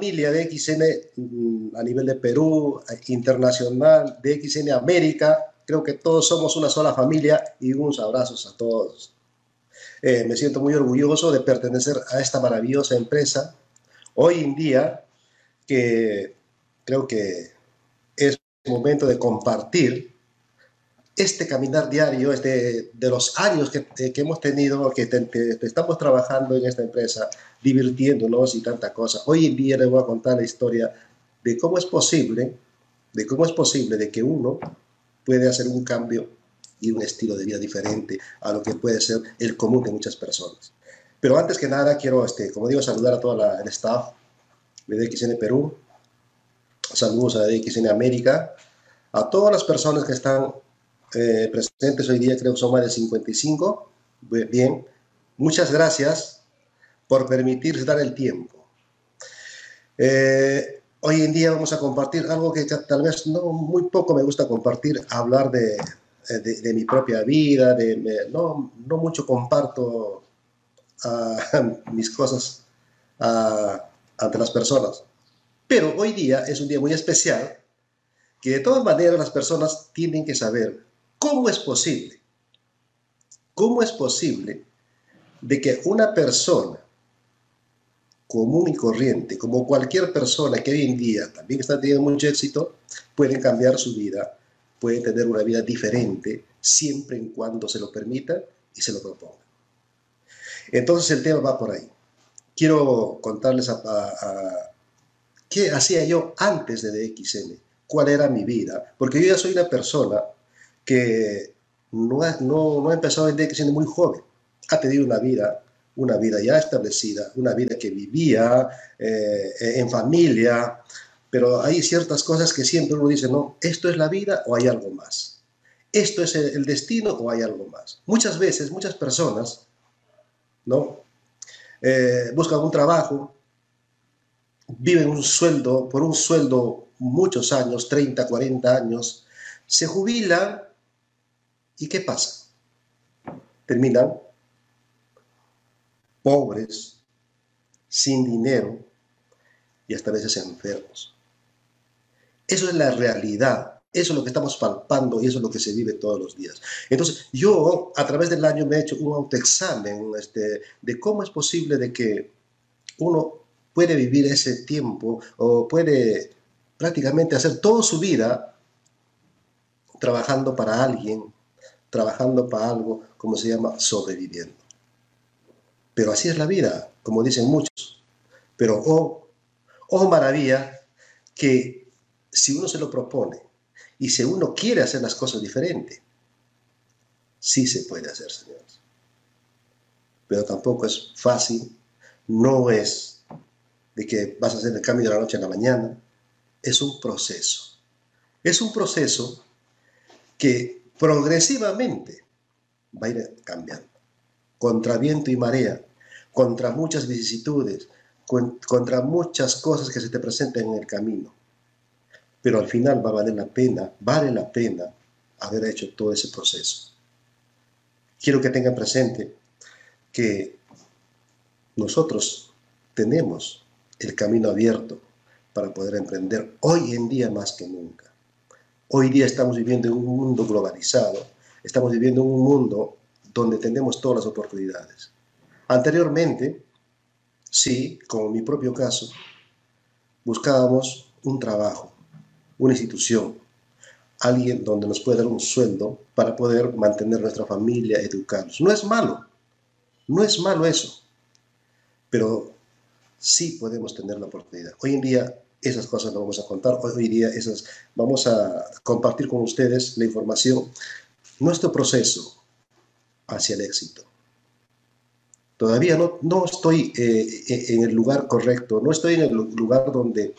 familia de XN mm, a nivel de Perú, internacional, de XN América. Creo que todos somos una sola familia y unos abrazos a todos. Eh, me siento muy orgulloso de pertenecer a esta maravillosa empresa. Hoy en día, que creo que es momento de compartir este caminar diario este, de los años que, eh, que hemos tenido, que, estamos trabajando en esta empresa, divirtiéndonos y tanta cosa. Hoy en día les voy a contar la historia de cómo es posible, de cómo es posible de que uno puede hacer un cambio y un estilo de vida diferente a lo que puede ser el común de muchas personas. Pero antes que nada, quiero, este, como digo, saludar a todo el staff de DXN Perú, saludos a DXN América, a todas las personas que están eh, presentes hoy día, creo que son más de 55. Bien, muchas gracias por permitirse dar el tiempo. Eh, hoy en día vamos a compartir algo que tal vez no muy poco me gusta compartir, hablar de, eh, de, mi propia vida, de, no, no mucho comparto mis cosas ante las personas. Pero hoy día es un día muy especial que de todas maneras las personas tienen que saber ¿Cómo es posible? ¿Cómo es posible de que una persona común y corriente, como cualquier persona que hoy en día también está teniendo mucho éxito, pueden cambiar su vida, pueden tener una vida diferente, siempre en cuando se lo permita y se lo proponga. Entonces el tema va por ahí. Quiero contarles a, qué hacía yo antes de DXN, cuál era mi vida, porque yo ya soy una persona que no no, no ha empezado a siendo muy joven, ha tenido una vida, una vida ya establecida, una vida que vivía eh, en familia, pero hay ciertas cosas que siempre uno dice, no, esto es la vida o hay algo más. Esto es el, destino o hay algo más. Muchas veces, muchas personas, ¿no? Eh, buscan un trabajo, viven un sueldo, por un sueldo muchos años, 30, 40 años, se jubilan ¿Y qué pasa? Terminan pobres, sin dinero y hasta veces enfermos. Eso es la realidad. Eso es lo que estamos palpando y eso es lo que se vive todos los días. Entonces, yo a través del año me he hecho un autoexamen este, de cómo es posible de que uno puede vivir ese tiempo o puede prácticamente hacer toda su vida trabajando para alguien, trabajando para algo, como se llama, sobreviviendo. Pero así es la vida, como dicen muchos. Pero, oh, oh maravilla, que si uno se lo propone y si uno quiere hacer las cosas diferente, sí se puede hacer, señores. Pero tampoco es fácil, no es de que vas a hacer el cambio de la noche a la mañana, es un proceso. Es un proceso que progresivamente va a ir cambiando. Contra viento y marea, contra muchas vicisitudes, contra muchas cosas que se te presentan en el camino. Pero al final va a valer la pena, vale la pena haber hecho todo ese proceso. Quiero que tengan presente que nosotros tenemos el camino abierto para poder emprender hoy en día más que nunca. Hoy día estamos viviendo en un mundo globalizado, estamos viviendo en un mundo donde tenemos todas las oportunidades. Anteriormente, sí, como mi propio caso, buscábamos un trabajo, una institución, alguien donde nos pueda dar un sueldo para poder mantener nuestra familia, educarnos. No es malo, no es malo eso, pero sí podemos tener la oportunidad. Hoy en día esas cosas las vamos a contar hoy día, esas, vamos a compartir con ustedes la información, nuestro proceso hacia el éxito. Todavía no, no estoy eh, en el lugar correcto, no estoy en el lugar donde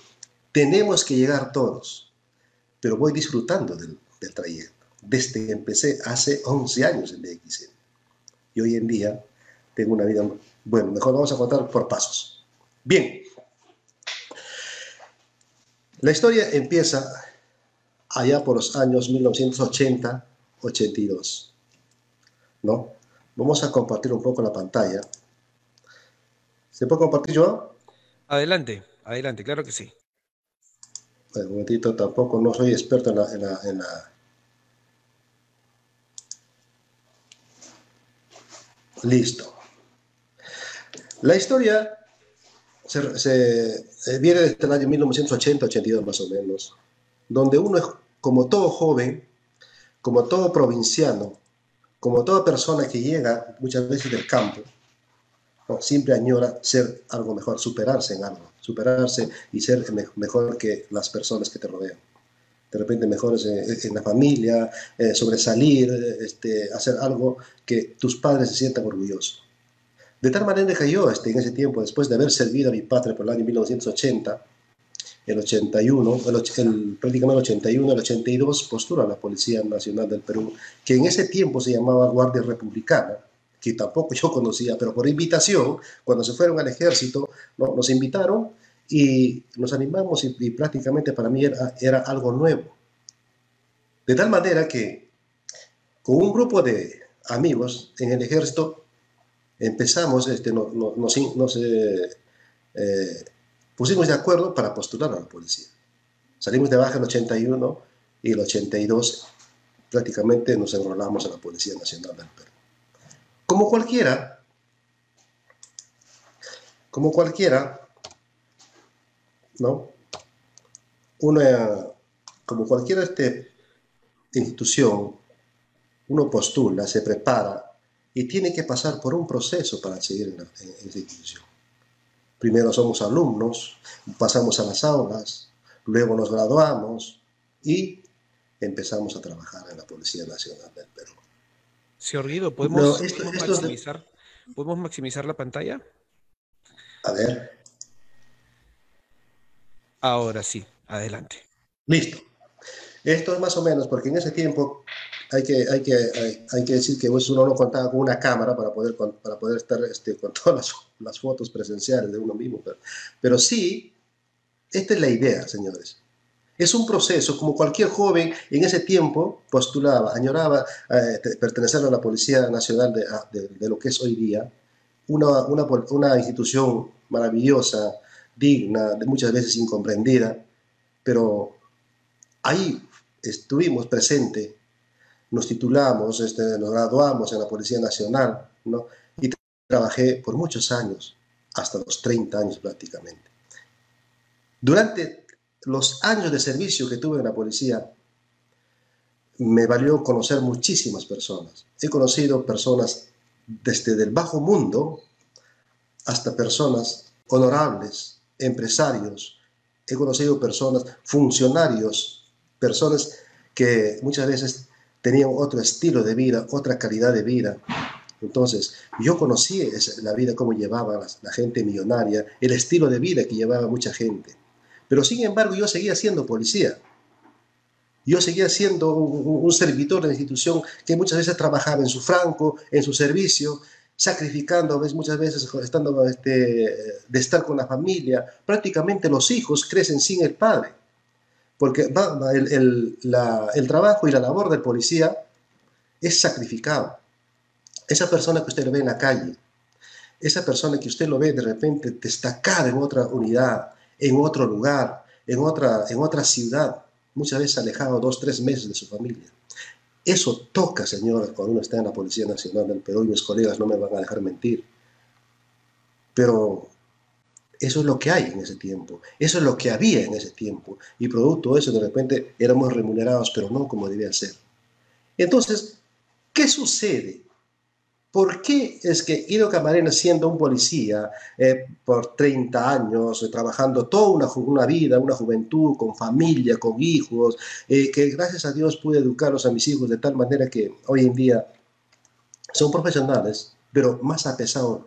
tenemos que llegar todos, pero voy disfrutando del, del trayecto. Desde que empecé hace 11 años en DXN. Y hoy en día tengo una vida, bueno, mejor vamos a contar por pasos. Bien, la historia empieza allá por los años 1980-82. ¿No? Vamos a compartir un poco la pantalla. ¿Se puede compartir, Joao? Adelante. adelante, claro que sí. un momentito, tampoco no soy experto en la, Listo. La historia se, eh, viene desde el año 1980-82 más o menos, donde uno es como todo joven, como todo provinciano, como toda persona que llega muchas veces del campo, siempre añora ser algo mejor, superarse en algo, superarse y ser mejor que las personas que te rodean. De repente mejor en la familia, eh, sobresalir, este, hacer algo que tus padres se sientan orgullosos. De tal manera que yo, este, en ese tiempo, después de haber servido a mi padre por el año 1980, el 81, el, prácticamente el 81, el 82, postura a la Policía Nacional del Perú, que en ese tiempo se llamaba Guardia Republicana, que tampoco yo conocía, pero por invitación, cuando se fueron al ejército, nos invitaron y nos animamos y, prácticamente para mí era, algo nuevo. De tal manera que con un grupo de amigos en el ejército empezamos, este, nos, nos eh, eh, pusimos de acuerdo para postular a la policía. Salimos de baja en el 81 y el 82 prácticamente nos enrolamos a la Policía Nacional del Perú. Como cualquiera, como cualquiera, ¿no? Una, como cualquier este, institución, uno postula, se prepara y tiene que pasar por un proceso para seguir en, esa institución. Primero somos alumnos, pasamos a las aulas, luego nos graduamos y empezamos a trabajar en la Policía Nacional del Perú. Señor Guido, ¿podemos, maximizar, ¿podemos maximizar la pantalla? A ver. Ahora sí, adelante. Listo. Esto es más o menos porque en ese tiempo hay que, hay que, hay, que decir que pues, uno no contaba con una cámara para poder, para poder estar este, con todas las, las, fotos presenciales de uno mismo. Pero, pero sí, esta es la idea, señores. Es un proceso, como cualquier joven en ese tiempo postulaba, añoraba eh, pertenecer a la Policía Nacional de, de, lo que es hoy día, una, una, una institución maravillosa, digna, de muchas veces incomprendida, pero ahí estuvimos presentes nos titulamos, este, nos graduamos en la Policía Nacional, ¿no? Y trabajé por muchos años, hasta los 30 años prácticamente. Durante los años de servicio que tuve en la policía, me valió conocer muchísimas personas. He conocido personas desde el bajo mundo hasta personas honorables, empresarios. He conocido personas, funcionarios, personas que muchas veces tenían otro estilo de vida, otra calidad de vida. Entonces, yo conocí la vida, cómo llevaba la, gente millonaria, el estilo de vida que llevaba mucha gente. Pero sin embargo, yo seguía siendo policía. Yo seguía siendo un, servidor de la institución que muchas veces trabajaba en su franco, en su servicio, sacrificando, muchas veces estando este, de estar con la familia. Prácticamente los hijos crecen sin el padre porque el, trabajo y la labor del policía es sacrificado. Esa persona que usted lo ve en la calle, esa persona que usted lo ve de repente destacada en otra unidad, en otro lugar, en otra, en otra ciudad, muchas veces alejado dos, tres meses de su familia. Eso toca, señores, cuando uno está en la Policía Nacional del Perú y mis colegas no me van a dejar mentir. Pero eso es lo que hay en ese tiempo, eso es lo que había en ese tiempo. Y producto de eso, de repente, éramos remunerados, pero no como debía ser. Entonces, ¿qué sucede? ¿Por qué es que Guido Camarena, siendo un policía eh, por 30 años, eh, trabajando toda una, vida, una juventud, con familia, con hijos, eh, que gracias a Dios pude educarlos a mis hijos de tal manera que hoy en día son profesionales, pero más a pesar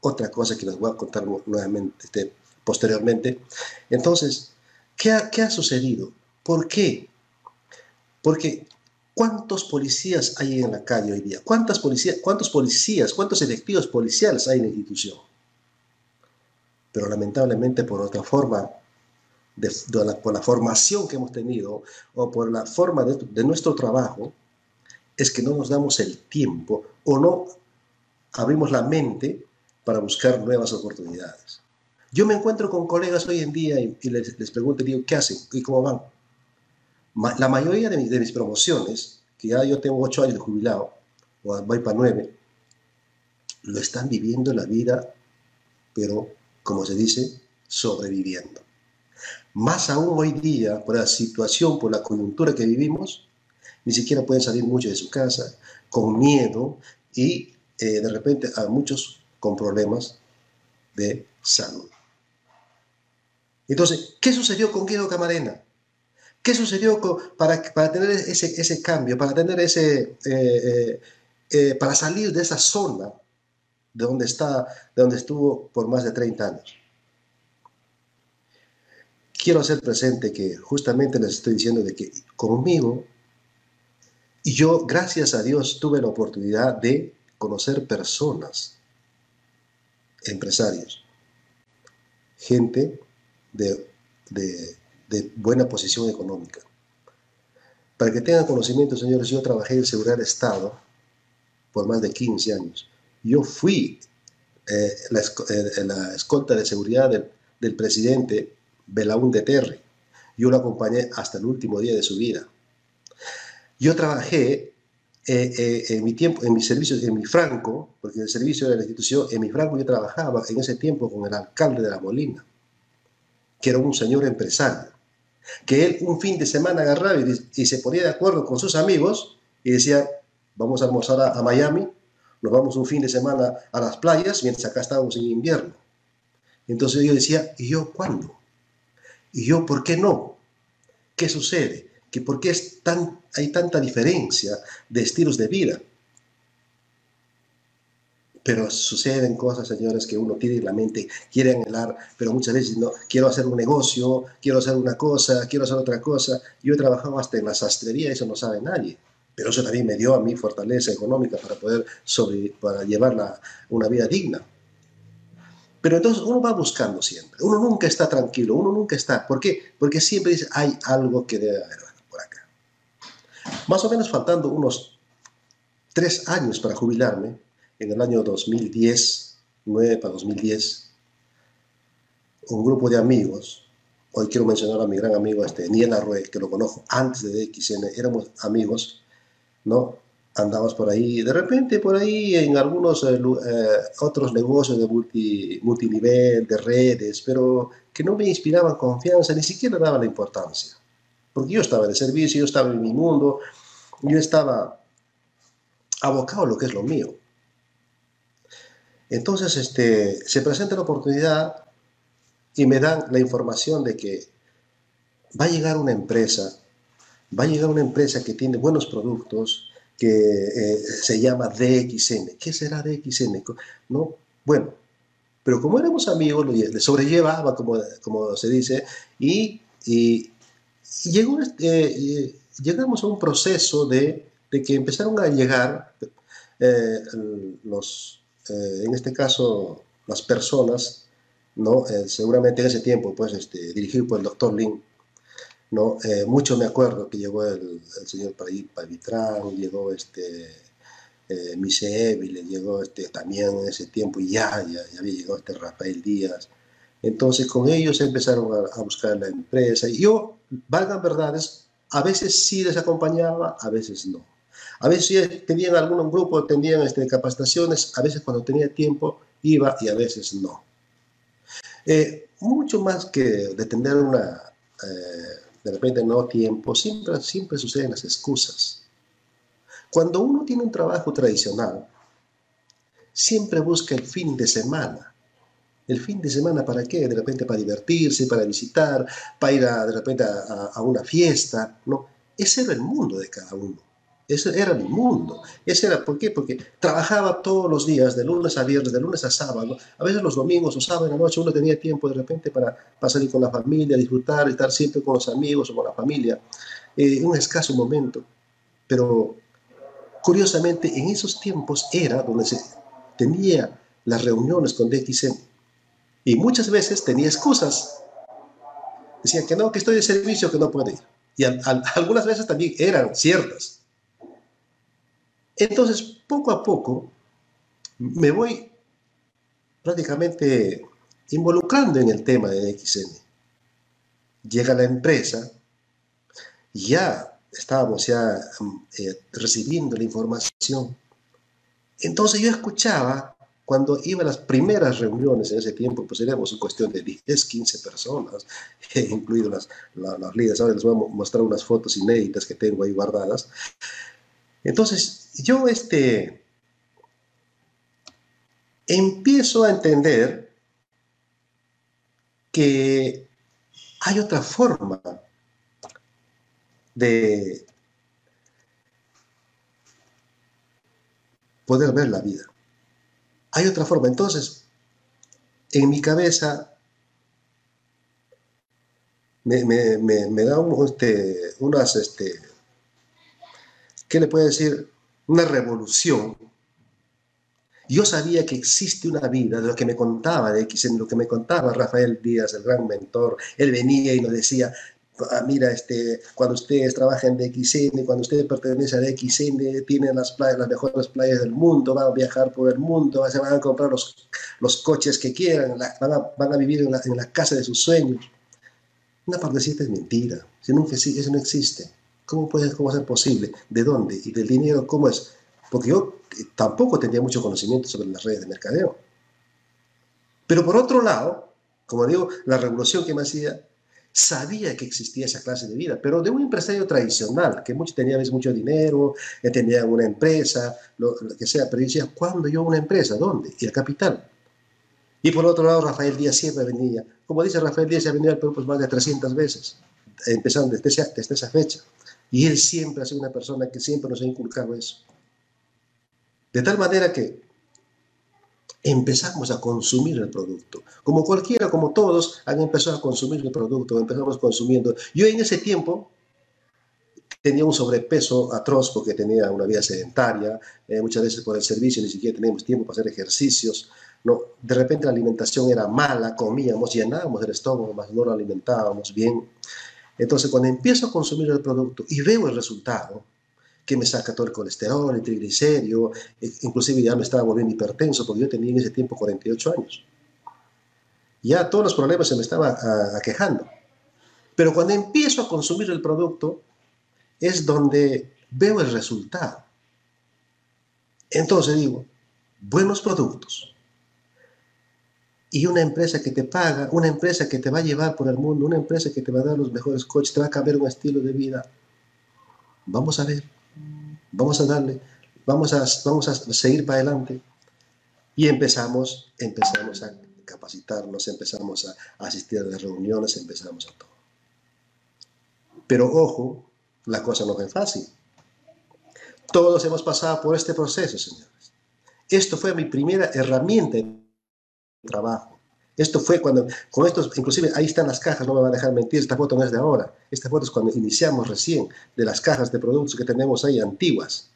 otra cosa que les voy a contar nuevamente, este, posteriormente. Entonces, ¿qué ha, ¿qué ha sucedido? ¿Por qué? Porque ¿cuántos policías hay en la calle hoy día? ¿Cuántas policías, ¿Cuántos policías, cuántos efectivos policiales hay en la institución? Pero lamentablemente por otra forma, de, por la formación que hemos tenido o por la forma de, de nuestro trabajo, es que no nos damos el tiempo o no abrimos la mente para buscar nuevas oportunidades. Yo me encuentro con colegas hoy en día y, les, les, pregunto, digo, ¿qué hacen y cómo van? la mayoría de, de, mis promociones, que ya yo tengo ocho años de jubilado, o voy para nueve, lo están viviendo la vida, pero, como se dice, sobreviviendo. Más aún hoy día, por la situación, por la coyuntura que vivimos, ni siquiera pueden salir mucho de su casa, con miedo y eh, de repente a muchos con problemas de salud. Entonces, ¿qué sucedió con Guido Camarena? ¿Qué sucedió para, para, tener ese, ese, cambio, para tener ese, eh, eh, para salir de esa zona de donde, está, de donde estuvo por más de 30 años? Quiero hacer presente que justamente les estoy diciendo de que conmigo, y yo, gracias a Dios, tuve la oportunidad de conocer personas, empresarios, gente de, buena posición económica. Para que tengan conocimiento, señores, yo trabajé en seguridad de Estado por más de 15 años. Yo fui eh, eh, la, escolta de seguridad del, presidente Belaún de Terry. Yo lo acompañé hasta el último día de su vida. Yo trabajé eh, eh, en mi tiempo, en mi servicio, en mi franco, porque el servicio de la institución, en mi franco yo trabajaba en ese tiempo con el alcalde de La Molina, que era un señor empresario, que él un fin de semana agarraba y, se ponía de acuerdo con sus amigos y decía, vamos a almorzar a, Miami, nos vamos un fin de semana a las playas, mientras acá estábamos en invierno. Entonces yo decía, ¿y yo cuándo? ¿Y yo por qué no? ¿Qué sucede? ¿Que ¿Por qué es tan, hay tanta diferencia de estilos de vida? Pero suceden cosas, señores, que uno tiene en la mente, quiere anhelar, pero muchas veces no, quiero hacer un negocio, quiero hacer una cosa, quiero hacer otra cosa. Yo he trabajado hasta en la sastrería, eso no sabe nadie. Pero eso también me dio a mí fortaleza económica para poder sobre, para llevar una vida digna. Pero entonces uno va buscando siempre, uno nunca está tranquilo, uno nunca está. ¿Por qué? Porque siempre dice, hay algo que debe haber. Más o menos faltando unos tres años para jubilarme, en el año 2010, 9 para 2010, un grupo de amigos, hoy quiero mencionar a mi gran amigo este, Niel Arrué, que lo conozco antes de DXN, éramos amigos, ¿no? andabas por ahí, de repente por ahí en algunos eh, eh, otros negocios de multi, multinivel, de redes, pero que no me inspiraban confianza, ni siquiera daba la importancia. Porque yo estaba de servicio, yo estaba en mi mundo, yo estaba abocado a lo que es lo mío. Entonces este, se presenta la oportunidad y me dan la información de que va a llegar una empresa, va a llegar una empresa que tiene buenos productos, que eh, se llama DXN. ¿Qué será DXN? ¿No? Bueno, pero como éramos amigos, le sobrellevaba, como, como se dice, y, y, llegó, eh, llegamos a un proceso de, de, que empezaron a llegar eh, los, en este caso, las personas, ¿no? seguramente en ese tiempo, pues, este, dirigido por el doctor Lin, ¿no? Eh, mucho me acuerdo que llegó el, señor Pavitrán, llegó este, eh, le llegó este, también en ese tiempo, y ya, ya, había llegado este Rafael Díaz. Entonces con ellos empezaron a, buscar la empresa. Y yo, valgan verdades, a veces sí les acompañaba, a veces no. A veces tenían algún grupo, tenían este, capacitaciones, a veces cuando tenía tiempo iba y a veces no. Eh, mucho más que de tener una, eh, de repente no tiempo, siempre, siempre suceden las excusas. Cuando uno tiene un trabajo tradicional, siempre busca el fin de semana. ¿El fin de semana para qué? De repente para divertirse, para visitar, para ir a, de repente a, una fiesta. No, ese era el mundo de cada uno. Ese era mi mundo. Ese era, ¿Por qué? Porque trabajaba todos los días, de lunes a viernes, de lunes a sábado. A veces los domingos o sábado en la noche uno tenía tiempo de repente para, pasar salir con la familia, disfrutar, estar siempre con los amigos o con la familia. eh, un escaso momento. Pero curiosamente en esos tiempos era donde se tenía las reuniones con DXN. Y muchas veces tenía excusas. Decía que no, que estoy de servicio, que no puedo ir. Y algunas veces también eran ciertas entonces, poco a poco, me voy prácticamente involucrando en el tema de XN. Llega la empresa, ya estábamos ya eh, recibiendo la información. Entonces yo escuchaba cuando iba a las primeras reuniones en ese tiempo, pues éramos en cuestión de 10, 15 personas, incluidas las, las líderes. Ahora les voy a mostrar unas fotos inéditas que tengo ahí guardadas. Entonces, yo este, empiezo a entender que hay otra forma de poder ver la vida. Hay otra forma. Entonces, en mi cabeza me, da este, unas, este, ¿qué le puede decir? Una revolución. Yo sabía que existe una vida de lo que me contaba de lo que me contaba Rafael Díaz, el gran mentor. Él venía y nos decía, Ah, mira, este, cuando ustedes trabajan de XN, cuando ustedes pertenecen a DXN, tienen las, playas, las mejores playas del mundo, van a viajar por el mundo, se van a comprar los, los coches que quieran, van, a, van, a, vivir en la, en la, casa de sus sueños. Una partecita es mentira, si nunca, eso no existe. ¿Cómo puede cómo ser posible? ¿De dónde? ¿Y del dinero cómo es? Porque yo eh, tampoco tenía mucho conocimiento sobre las redes de mercadeo. Pero por otro lado, como digo, la revolución que me hacía sabía que existía esa clase de vida, pero de un empresario tradicional, que mucho, tenía mucho dinero, que tenía una empresa, lo, que sea, pero decía, ¿cuándo yo una empresa? ¿Dónde? Y el capital. Y por otro lado, Rafael Díaz siempre venía. Como dice Rafael Díaz, ha venido al Perú pues, más de 300 veces, empezando desde esa, desde esa fecha. Y él siempre ha sido una persona que siempre nos ha inculcado eso. De tal manera que empezamos a consumir el producto. Como cualquiera, como todos, han empezado a consumir el producto, empezamos consumiendo. Yo en ese tiempo tenía un sobrepeso atroz porque tenía una vida sedentaria, eh, muchas veces por el servicio ni siquiera teníamos tiempo para hacer ejercicios. No, de repente la alimentación era mala, comíamos, llenábamos el estómago, mas no lo alimentábamos bien. Entonces, cuando empiezo a consumir el producto y veo el resultado, que me saca todo el colesterol, el triglicérido, e, inclusive ya me estaba volviendo hipertenso porque yo tenía en ese tiempo 48 años. Ya todos los problemas se me estaban aquejando. Pero cuando empiezo a consumir el producto es donde veo el resultado. Entonces digo, buenos productos. Y una empresa que te paga, una empresa que te va a llevar por el mundo, una empresa que te va a dar los mejores coches, te va a cambiar un estilo de vida. Vamos a ver vamos a darle, vamos a, vamos a seguir para adelante. Y empezamos, empezamos a capacitarnos, empezamos a, asistir a las reuniones, empezamos a todo. Pero ojo, la cosa no es fácil. Todos hemos pasado por este proceso, señores. Esto fue mi primera herramienta de trabajo. Esto fue cuando, con estos, inclusive ahí están las cajas, no me van a dejar mentir, esta foto no es de ahora, esta foto es cuando iniciamos recién, de las cajas de productos que tenemos ahí antiguas.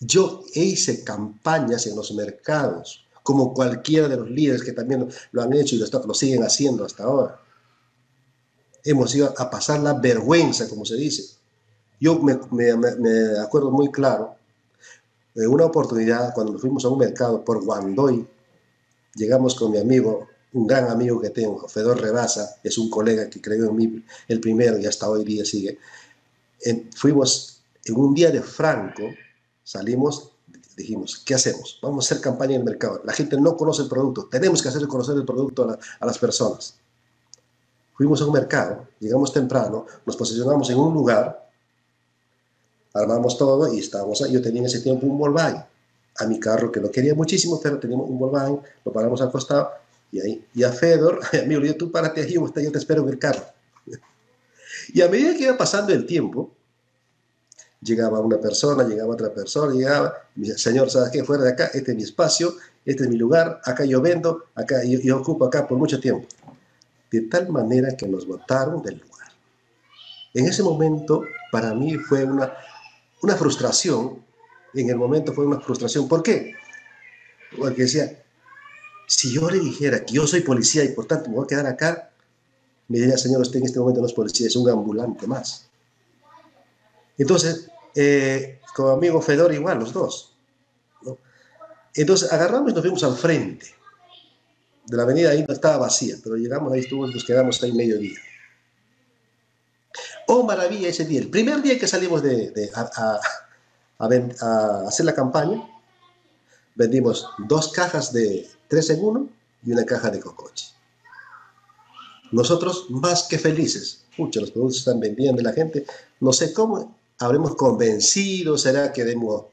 Yo hice campañas en los mercados, como cualquiera de los líderes que también lo han hecho y lo, siguen haciendo hasta ahora. Hemos ido a pasar la vergüenza, como se dice. Yo me, acuerdo muy claro de una oportunidad cuando fuimos a un mercado por Guandoy, llegamos con mi amigo, un gran amigo que tengo, Fedor Rebasa, es un colega que creyó en mí el primero y hasta hoy día sigue. fuimos en un día de Franco, salimos, dijimos, ¿qué hacemos? Vamos a hacer campaña en el mercado. La gente no conoce el producto, tenemos que hacer conocer el producto a, las personas. Fuimos a un mercado, llegamos temprano, nos posicionamos en un lugar, armamos todo y estábamos ahí. Yo tenía en ese tiempo un Volkswagen a mi carro, que lo quería muchísimo, pero teníamos un Volkswagen, lo paramos al costado, y ahí, y a Fedor, amigo, yo tú párate ahí, yo te espero en el carro. Y a medida que iba pasando el tiempo, llegaba una persona, llegaba otra persona, llegaba, decía, señor, ¿sabes qué? Fuera de acá, este es mi espacio, este es mi lugar, acá yo vendo, acá yo, yo ocupo acá por mucho tiempo. De tal manera que nos botaron del lugar. En ese momento, para mí fue una, una frustración en el momento fue una frustración. ¿Por qué? Porque decía, si yo le dijera que yo soy policía y por tanto me voy a quedar acá, me diría, señor, usted en este momento no es policía, es un ambulante más. Entonces, eh, como amigo Fedor igual, los dos. Entonces agarramos y nos fuimos al frente. de la avenida ahí no estaba vacía, pero llegamos ahí, estuvo, nos quedamos ahí mediodía. Oh, maravilla ese día. El primer día que salimos de, a, hacer la campaña, vendimos dos cajas de 3 en 1 y una caja de cocoche. Nosotros más que felices. Muchos los productos están vendiendo la gente. No sé cómo habremos convencido, será que dimos,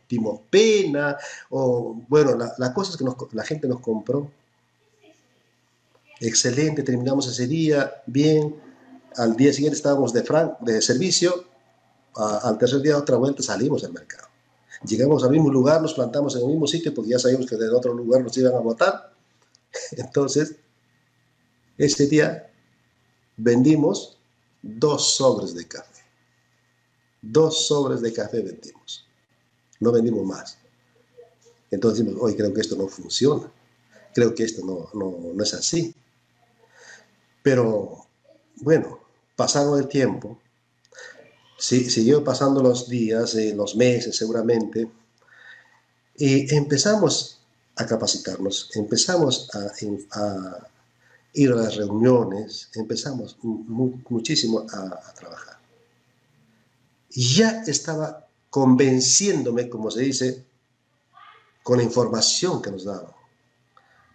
pena, o bueno, la, cosa es que la gente nos compró. Excelente, terminamos ese día, bien, al día siguiente estábamos de, de servicio, al tercer día otra vuelta salimos al mercado. Llegamos al mismo lugar, nos plantamos en el mismo sitio porque ya sabíamos que de otro lugar nos iban a votar. Entonces, ese día vendimos dos sobres de café. Dos sobres de café vendimos. No vendimos más. Entonces decimos, hoy creo que esto no funciona. Creo que esto no, no, no es así. Pero, bueno, pasado el tiempo, siguió pasando los días, eh, los meses seguramente, y empezamos a capacitarnos, empezamos a, ir a las reuniones, empezamos muchísimo a, trabajar. Ya estaba convenciéndome, como se dice, con la información que nos daban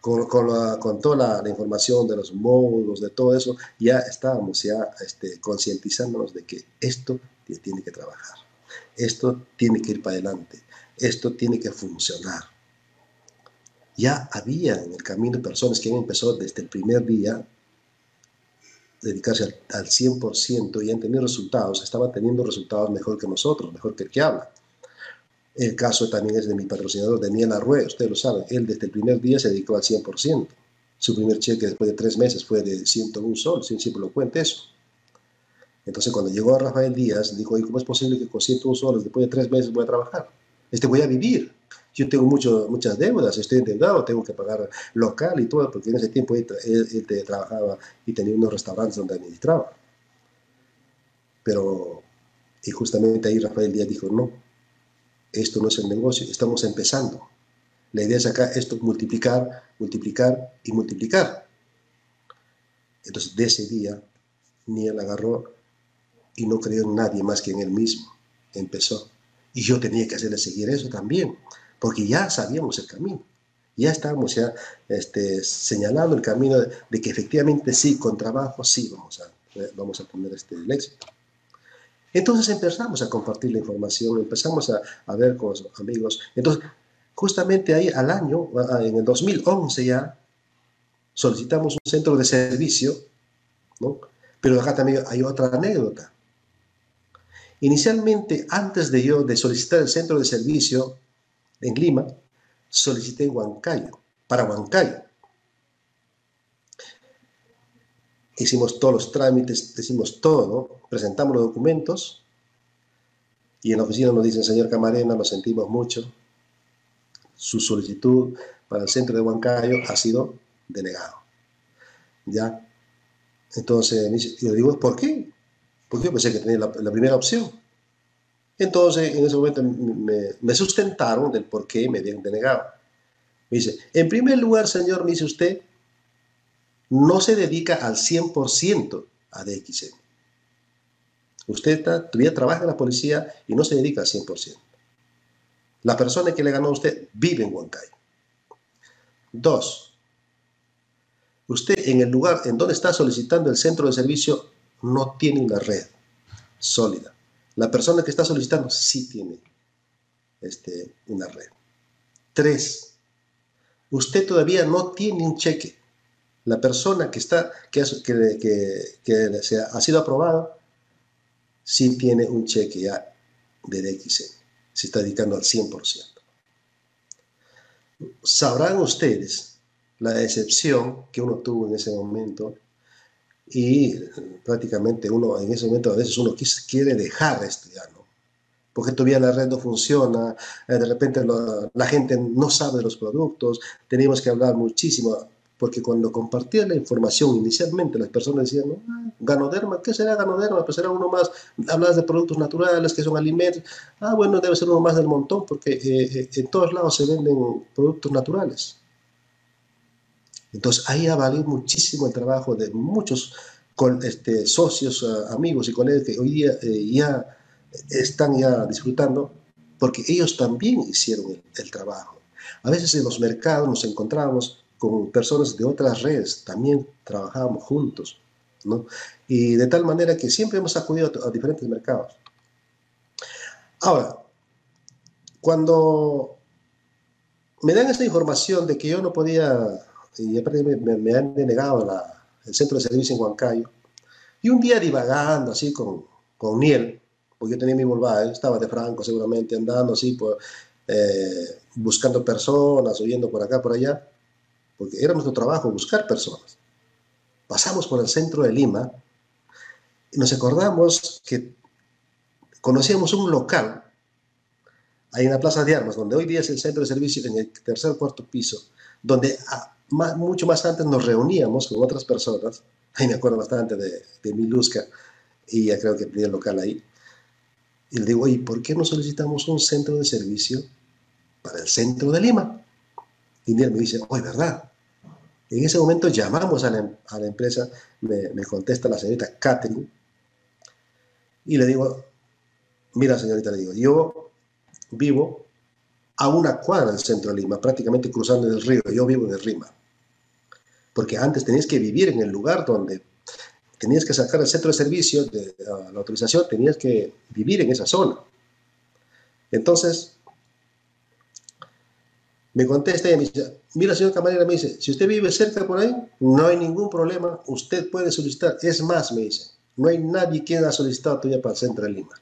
con, toda la, información de los módulos, de todo eso, ya estábamos ya este, concientizándonos de que esto tiene que trabajar, esto tiene que ir para adelante, esto tiene que funcionar. Ya había en el camino personas que han empezado desde el primer día dedicarse al, al 100% y han tenido resultados, estaban teniendo resultados mejor que nosotros, mejor que el que habla. El caso también es de mi patrocinador, Daniel Arrué, ustedes lo saben, él desde el primer día se dedicó al 100%. Su primer cheque después de tres meses fue de 101 sol, siempre lo cuenta eso. Entonces cuando llegó a Rafael Díaz, dijo, ¿y cómo es posible que con 101 soles después de tres meses voy a trabajar? Este voy a vivir. Yo tengo muchas deudas, estoy endeudado, tengo que pagar local y todo, porque en ese tiempo él, él trabajaba y tenía unos restaurantes donde administraba. Pero, y justamente ahí Rafael Díaz dijo, no, esto no es el negocio, estamos empezando. La idea es acá esto, multiplicar, multiplicar y multiplicar. Entonces, de ese día, Niel agarró y no creyó en nadie más que en él mismo. Empezó. Y yo tenía que hacerle seguir eso también, porque ya sabíamos el camino. Ya estábamos ya este, señalando el camino de, que efectivamente sí, con trabajo sí vamos a, vamos a tener este, el éxito. Entonces empezamos a compartir la información, empezamos a, ver con los amigos. Entonces, justamente ahí al año, en el 2011 ya, solicitamos un centro de servicio, ¿no? Pero acá también hay otra anécdota. Inicialmente, antes de yo de solicitar el centro de servicio en Lima, solicité Huancayo, para Huancayo. Hicimos todos los trámites, hicimos todo, presentamos los documentos y en la oficina nos dicen, señor Camarena, lo sentimos mucho, su solicitud para el centro de Huancayo ha sido denegado. ¿Ya? Entonces, yo digo, ¿por qué? Porque yo pensé que tenía la, primera opción. Entonces, en ese momento me, me, sustentaron del por qué me habían denegado. Me dice, en primer lugar, señor, me dice usted, no se dedica al 100% a DXN. Usted todavía trabaja en la policía y no se dedica al 100%. La persona que le ganó a usted vive en Huancayo. Dos, usted en el lugar en donde está solicitando el centro de servicio no tiene una red sólida. La persona que está solicitando sí tiene este, una red. Tres, usted todavía no tiene un cheque la persona que, está, que, que, se ha, sido aprobado sí tiene un cheque ya de DXN, se está dedicando al 100%. Sabrán ustedes la decepción que uno tuvo en ese momento y prácticamente uno en ese momento a veces uno quiere dejar de estudiar, ¿no? porque todavía la red no funciona, eh, de repente la gente no sabe los productos, tenemos que hablar muchísimo porque cuando compartía la información inicialmente las personas decían, ah, ganoderma, ¿qué será ganoderma? Pues será uno más, hablas de productos naturales, que son alimentos, ah, bueno, debe ser uno más del montón, porque eh, eh, en todos lados se venden productos naturales. Entonces ahí ha valido muchísimo el trabajo de muchos este, socios, eh, amigos y colegas que hoy día eh, ya están ya disfrutando porque ellos también hicieron el, trabajo. A veces en los mercados nos encontramos con personas de otras redes, también trabajábamos juntos, ¿no? Y de tal manera que siempre hemos acudido a, diferentes mercados. Ahora, cuando me dan esta información de que yo no podía, y me, me, han denegado el centro de servicio en Huancayo, y un día divagando así con, con Niel, porque yo tenía mi Volkswagen, estaba de Franco seguramente andando así, por, eh, buscando personas, oyendo por acá, por allá, porque era nuestro trabajo buscar personas. Pasamos por el centro de Lima y nos acordamos que conocíamos un local ahí en la Plaza de Armas, donde hoy día es el centro de servicio en el tercer cuarto piso, donde mucho más antes nos reuníamos con otras personas, ahí me acuerdo bastante de, de Miluska, y ya creo que tenía el local ahí, y le digo, oye, ¿por qué no solicitamos un centro de servicio para el centro de Lima? Y él me dice, oye, ¿verdad? En ese momento llamamos a la, empresa, me, contesta la señorita Catherine, y le digo, mira señorita, le digo, yo vivo a una cuadra del centro de Lima, prácticamente cruzando el río, yo vivo en Rima. Porque antes tenías que vivir en el lugar donde tenías que sacar el centro de servicio, de, la autorización, tenías que vivir en esa zona. Entonces, me contesta y me dice, mira, señor camarera, me dice, si usted vive cerca por ahí, no hay ningún problema, usted puede solicitar. Es más, me dice, no hay nadie que haya solicitado todavía para de Lima.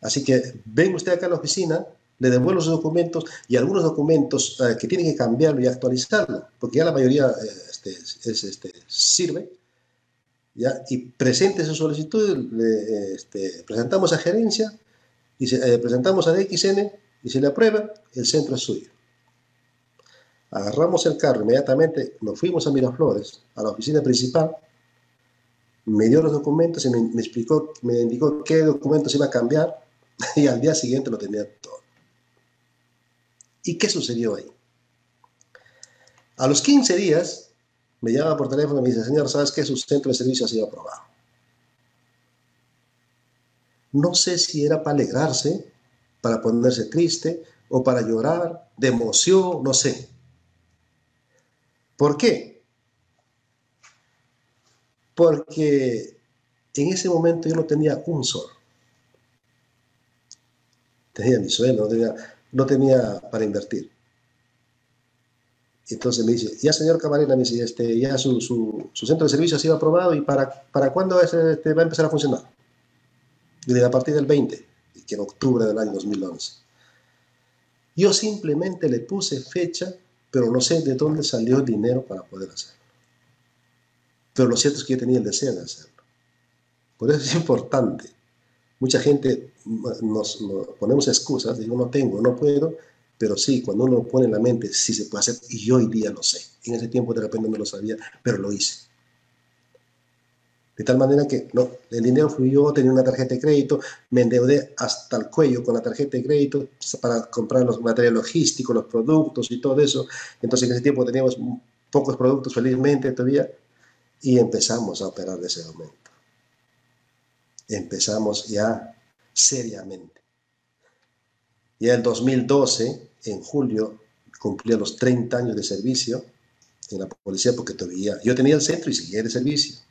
Así que ven usted acá a la oficina, le devuelvo los documentos y algunos documentos eh, que tienen que cambiarlo y actualizarlo, porque ya la mayoría eh, este, es, este, sirve y presente su solicitud, le, este, presentamos a gerencia, y se, eh, presentamos a DXN y se le aprueba, el centro es suyo. Agarramos el carro, inmediatamente nos fuimos a Miraflores, a la oficina principal, me dio los documentos y me, explicó, me indicó qué documentos iba a cambiar y al día siguiente lo tenía todo. ¿Y qué sucedió ahí? A los 15 días, me llama por teléfono y me dice, señor, ¿sabes qué? Su centro de servicio ha sido aprobado. No sé si era para alegrarse, para ponerse triste o para llorar, de emoción, no sé. ¿Por qué? Porque en ese momento yo no tenía un sol. Tenía mi sueldo, no tenía para invertir. Entonces me dice, ya señor Camarena, me dice, este, ya su, centro de servicio ha sido aprobado y para, para cuándo este, va a empezar a funcionar. Y a partir del 20, que en octubre del año 2011. Yo simplemente le puse fecha, pero no sé de dónde salió el dinero para poder hacerlo. Pero lo cierto es que yo tenía el deseo de hacerlo. Por eso es importante. Mucha gente nos, ponemos excusas, digo, no tengo, no puedo, pero sí, cuando uno pone en la mente, sí se puede hacer, y yo hoy día lo sé. En ese tiempo de repente no lo sabía, pero lo hice. De tal manera que no, el dinero fluyó, tenía una tarjeta de crédito, me endeudé hasta el cuello con la tarjeta de crédito para comprar los materiales logísticos, los productos y todo eso. Entonces en ese tiempo teníamos pocos productos felizmente todavía y empezamos a operar de ese momento. Empezamos ya seriamente. Ya en 2012 en julio cumplía los 30 años de servicio en la policía porque todavía yo tenía el centro y seguía de servicio.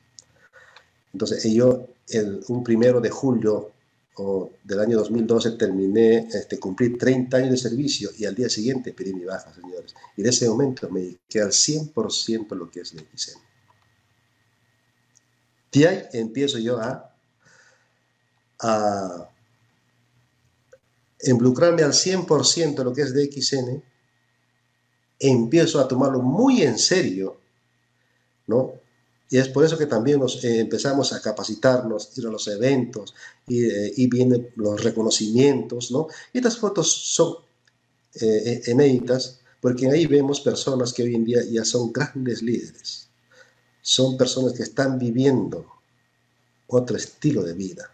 Entonces yo el, un primero de julio del año 2012 terminé, este, cumplí 30 años de servicio y al día siguiente pedí mi baja, señores. Y de ese momento me dediqué al 100% lo que es de XN. De ahí empiezo yo a, a involucrarme al 100% en lo que es DXN, empiezo a tomarlo muy en serio, ¿no? Y es por eso que también nos eh, empezamos a capacitarnos, ir a los eventos, y, eh, y vienen los reconocimientos, ¿no? Estas fotos son eh, inéditas, porque ahí vemos personas que hoy en día ya son grandes líderes, son personas que están viviendo otro estilo de vida,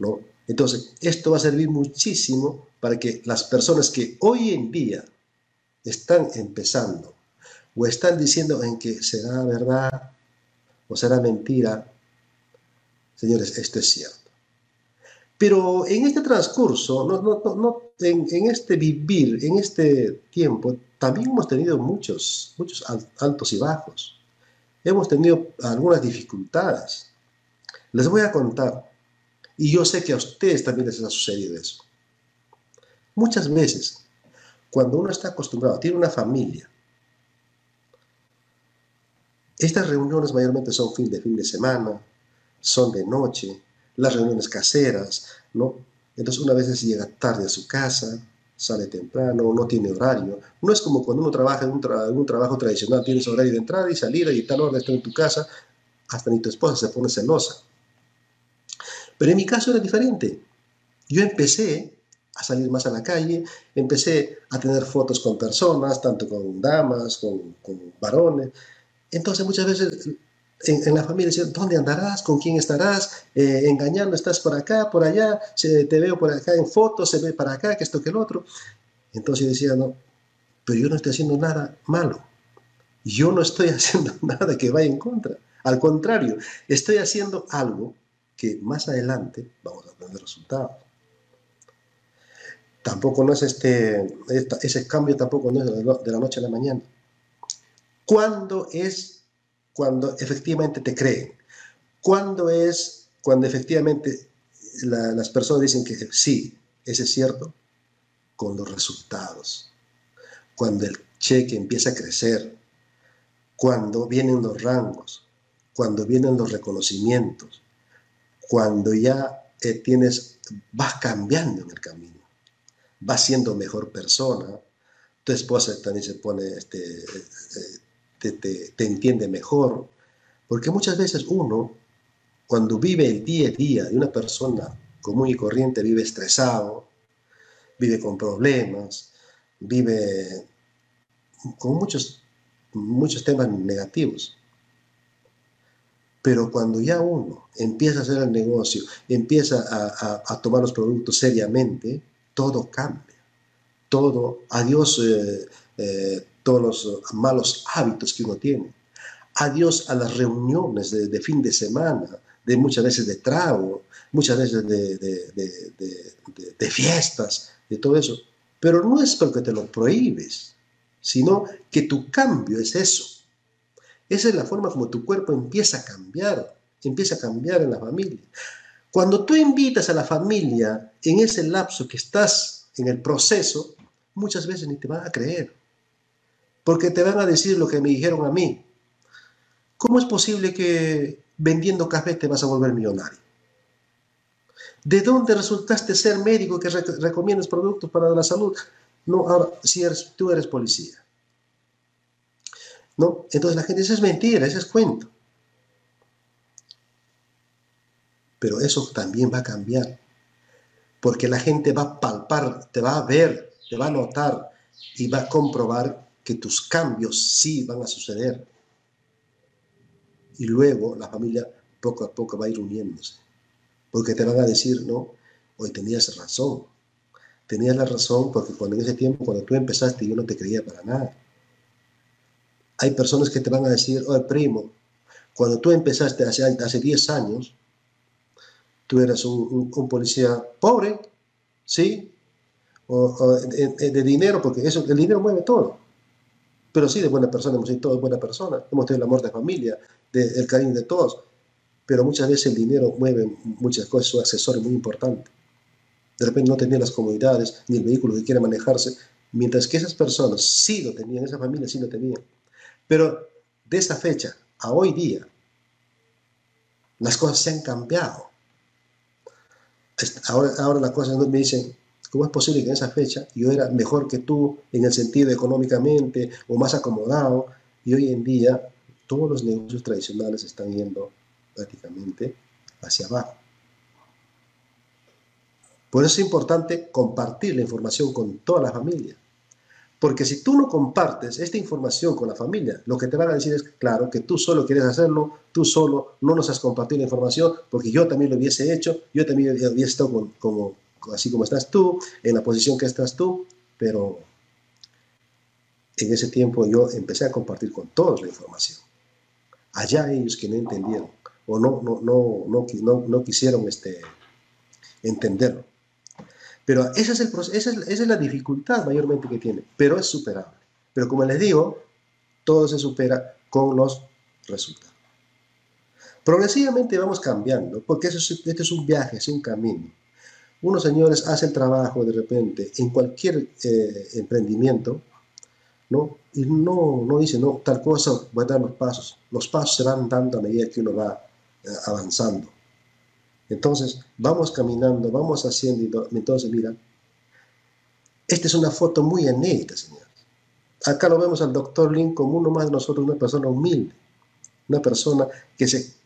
¿no? Entonces, esto va a servir muchísimo para que las personas que hoy en día están empezando o están diciendo en que será verdad o será mentira. Señores, esto es cierto. Pero en este transcurso, en, este vivir, en este tiempo, también hemos tenido muchos, muchos altos y bajos. Hemos tenido algunas dificultades. Les voy a contar, y yo sé que a ustedes también les ha sucedido eso. Muchas veces, cuando uno está acostumbrado, tiene una familia, estas reuniones mayormente son fin de fin de semana, son de noche, las reuniones caseras, ¿no? Entonces una vez llega tarde a su casa, sale temprano, no tiene horario. No es como cuando uno trabaja en un, trabajo tradicional, tienes horario de entrada y salida y tal hora está en tu casa, hasta ni tu esposa se pone celosa. Pero en mi caso era diferente. Yo empecé a salir más a la calle, empecé a tener fotos con personas, tanto con damas, con, con varones. Entonces muchas veces en, la familia decían, ¿dónde andarás? ¿Con quién estarás? Eh, engañando, estás por acá, por allá, te veo por acá en fotos, se ve para acá, que esto, que el otro. Entonces yo decía, no, pero yo no estoy haciendo nada malo. Yo no estoy haciendo nada que vaya en contra. Al contrario, estoy haciendo algo que más adelante vamos a tener resultados. Tampoco no es este, ese cambio tampoco no es de la noche a la mañana. ¿Cuándo es cuando efectivamente te creen. ¿Cuándo es cuando efectivamente las personas dicen que sí, ese es cierto? Con los resultados. Cuando el cheque empieza a crecer, cuando vienen los rangos, cuando vienen los reconocimientos, cuando ya eh, tienes, vas cambiando en el camino, vas siendo mejor persona, tu esposa también se pone este, eh, te, entiende mejor. Porque muchas veces uno, cuando vive el día a día de una persona común y corriente, vive estresado, vive con problemas, vive con muchos, muchos temas negativos. Pero cuando ya uno empieza a hacer el negocio, empieza a, tomar los productos seriamente, todo cambia. Todo, adiós eh, eh, todos los malos hábitos que uno tiene. Adiós a las reuniones de, fin de semana, de muchas veces de trago, muchas veces de, de, fiestas, de todo eso. Pero no es porque te lo prohíbes, sino que tu cambio es eso. Esa es la forma como tu cuerpo empieza a cambiar, empieza a cambiar en la familia. Cuando tú invitas a la familia en ese lapso que estás en el proceso, muchas veces ni te van a creer porque te van a decir lo que me dijeron a mí. ¿Cómo es posible que vendiendo café te vas a volver millonario? ¿De dónde resultaste ser médico que recomiendas productos para la salud? No, ahora, si eres, tú eres policía. ¿No? Entonces la gente dice, es mentira, ese es cuento. Pero eso también va a cambiar. Porque la gente va a palpar, te va a ver, te va a notar y va a comprobar que tus cambios sí van a suceder. Y luego la familia poco a poco va a ir uniéndose. Porque te van a decir, no, hoy tenías razón. Tenías la razón porque cuando en ese tiempo, cuando tú empezaste, yo no te creía para nada. Hay personas que te van a decir, oye, primo, cuando tú empezaste hace, hace 10 años, tú eras un, policía pobre, ¿sí? O, de, de, dinero, porque eso, el dinero mueve todo pero sí de buena persona, hemos sido todos buena persona, hemos tenido el amor de familia, el cariño de todos, pero muchas veces el dinero mueve muchas cosas, es un accesorio muy importante. De repente no tenían las comodidades ni el vehículo que quiere manejarse, mientras que esas personas sí lo tenían, esa familia sí lo tenían. Pero de esa fecha a hoy día, las cosas se han cambiado. Ahora, ahora las cosas me dicen, ¿Cómo es posible que en esa fecha yo era mejor que tú en el sentido económicamente o más acomodado y hoy en día todos los negocios tradicionales están yendo prácticamente hacia abajo? Por eso es importante compartir la información con toda la familia. Porque si tú no compartes esta información con la familia, lo que te van a decir es, claro, que tú solo quieres hacerlo, tú solo no nos has compartido la información, porque yo también lo hubiese hecho, yo también hubiese estado como, así como estás tú, en la posición que estás tú, pero en ese tiempo yo empecé a compartir con todos la información. Allá ellos que no entendieron o no, no, no, no, no quisieron este, entenderlo. Pero esa es, el, esa, es, esa es la dificultad mayormente que tiene, pero es superable. Pero como les digo, todo se supera con los resultados. Progresivamente vamos cambiando, porque eso este es un viaje, es un camino. Unos señores hacen trabajo de repente en cualquier eh, emprendimiento, ¿no? Y no, no dicen, no, tal cosa, voy a dar los pasos. Los pasos se van dando a medida que uno va eh, avanzando. Entonces, vamos caminando, vamos haciendo, y entonces, mira, esta es una foto muy inédita, señores. Acá lo vemos al doctor Lin como uno más de nosotros, una persona humilde, una persona que se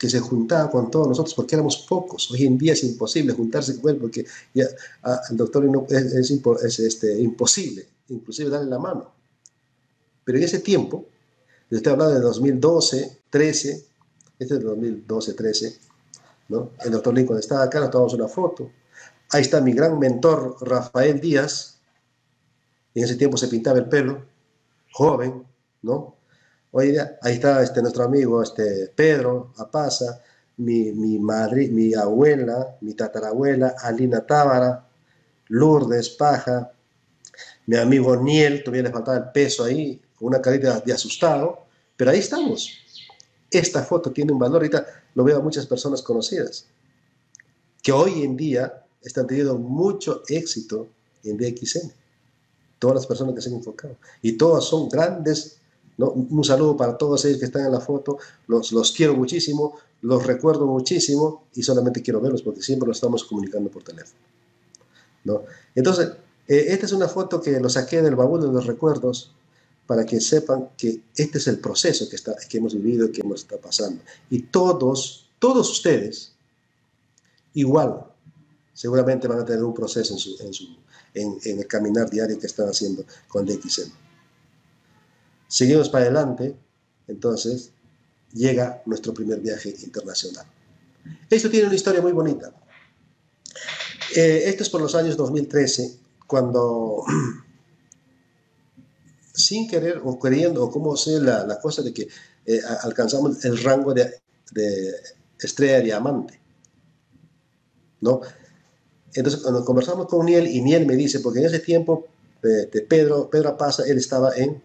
que se juntaba con todos nosotros porque éramos pocos. Hoy en día es imposible juntarse con él porque ya ah, el doctor es, es, este, imposible, inclusive darle la mano. Pero en ese tiempo, yo estoy hablando de 2012, 13, este es de 2012, 13, ¿no? el doctor Lincoln estaba acá, nos tomamos una foto. Ahí está mi gran mentor Rafael Díaz, en ese tiempo se pintaba el pelo, joven, ¿no? Día, ahí está este, nuestro amigo este, Pedro Apaza, mi, mi, madre, mi abuela, mi tatarabuela, Alina Tábara, Lourdes Paja, mi amigo Niel, todavía le faltaba el peso ahí, una carita de asustado, pero ahí estamos. Esta foto tiene un valor, ahorita lo veo a muchas personas conocidas, que hoy en día están teniendo mucho éxito en DXN. Todas las personas que se han enfocado. Y todas son grandes un saludo para todos ellos que están en la foto, los, los quiero muchísimo, los recuerdo muchísimo y solamente quiero verlos porque siempre los estamos comunicando por teléfono. ¿no? Entonces, eh, esta es una foto que lo saqué del baúl de los recuerdos para que sepan que este es el proceso que, está, que hemos vivido y que hemos está pasando. Y todos, todos ustedes, igual, seguramente van a tener un proceso en, su, en, su, en el caminar diario que están haciendo con DXN. Seguimos para adelante, entonces llega nuestro primer viaje internacional. Esto tiene una historia muy bonita. Eh, esto es por los años 2013, cuando sin querer o queriendo, o como sea la, cosa de que eh, alcanzamos el rango de, estrella diamante. ¿no? Entonces, cuando conversamos con Niel, y Niel me dice, porque en ese tiempo de, Pedro, Pedro Pasa, él estaba en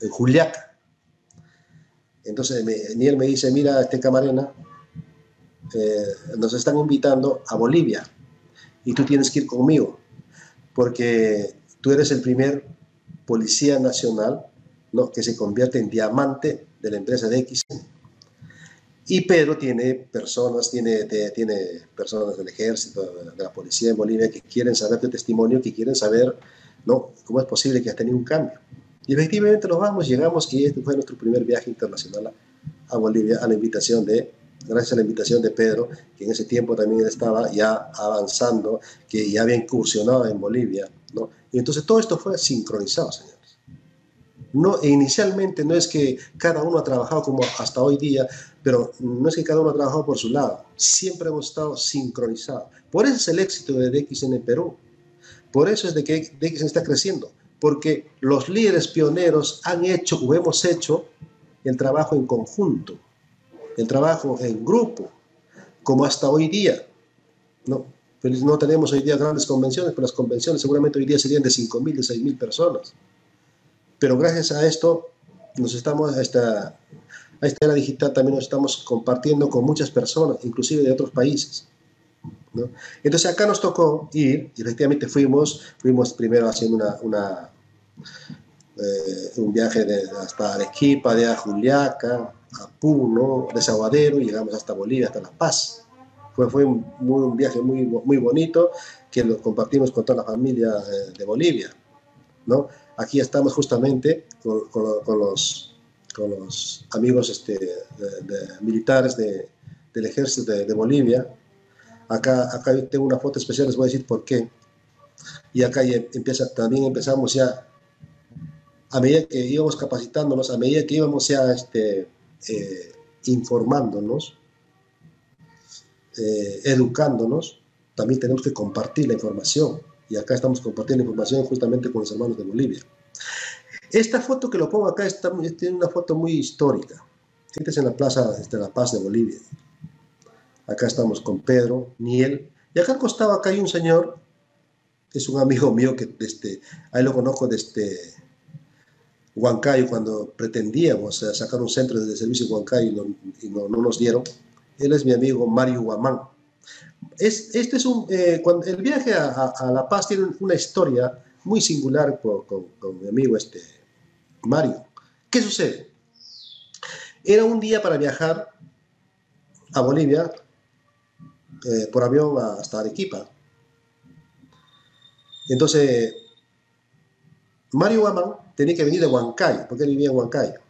en Juliaca. Entonces Niel me dice, mira, este camarena, eh, nos están invitando a Bolivia y tú tienes que ir conmigo, porque tú eres el primer policía nacional que se convierte en diamante de la empresa de X. Y Pedro tiene personas, tiene, tiene personas del ejército, de la policía en Bolivia que quieren saber tu testimonio, que quieren saber ¿no? cómo es posible que has tenido un cambio. Y efectivamente nos vamos, llegamos y este fue nuestro primer viaje internacional a, Bolivia a la invitación de, gracias a la invitación de Pedro, que en ese tiempo también estaba ya avanzando, que ya había incursionado en Bolivia, ¿no? Y entonces todo esto fue sincronizado, señores. No, e inicialmente no es que cada uno ha trabajado como hasta hoy día, pero no es que cada uno ha trabajado por su lado, siempre hemos estado sincronizados. Por eso es el éxito de DXN en Perú, por eso es de que DXN está creciendo, porque los líderes pioneros han hecho o hemos hecho el trabajo en conjunto, el trabajo en grupo, como hasta hoy día. No, no tenemos hoy día grandes convenciones, pero las convenciones seguramente hoy día serían de 5.000, de 6.000 personas. Pero gracias a esto, nos estamos, a esta, a esta era digital también nos estamos compartiendo con muchas personas, inclusive de otros países. Entonces acá nos tocó ir, y efectivamente fuimos, fuimos primero haciendo una, eh, un viaje de, hasta Arequipa, de Juliaca, a Puno, Desaguadero, y llegamos hasta Bolivia, hasta La Paz. Fue, fue un, un viaje muy, muy bonito que lo compartimos con toda la familia eh, de, Bolivia. ¿no? Aquí estamos justamente con, con, los, con los amigos este, militares del ejército de Bolivia, Acá, acá tengo una foto especial, les voy a decir por qué. Y acá empieza, también empezamos ya, a medida que íbamos capacitándonos, a medida que íbamos ya este, eh, informándonos, eh, educándonos, también tenemos que compartir la información. Y acá estamos compartiendo información justamente con los hermanos de Bolivia. Esta foto que lo pongo acá está, tiene una foto muy histórica. Esta es en la Plaza de La Paz de Bolivia. Acá estamos con Pedro, Niel. Y acá al costado acá hay un señor, es un amigo mío que desde, ahí lo conozco desde Huancayo, cuando pretendíamos sacar un centro de servicio en Huancayo y, no, nos dieron. Él es mi amigo Mario Guamán. Es, este es un, eh, cuando, el viaje a, La Paz tiene una historia muy singular con, con mi amigo este, Mario. ¿Qué sucede? Era un día para viajar a Bolivia eh, por avión hasta Arequipa. Entonces, Mario Guamán tenía que venir de Huancayo, porque él vivía en Huancayo.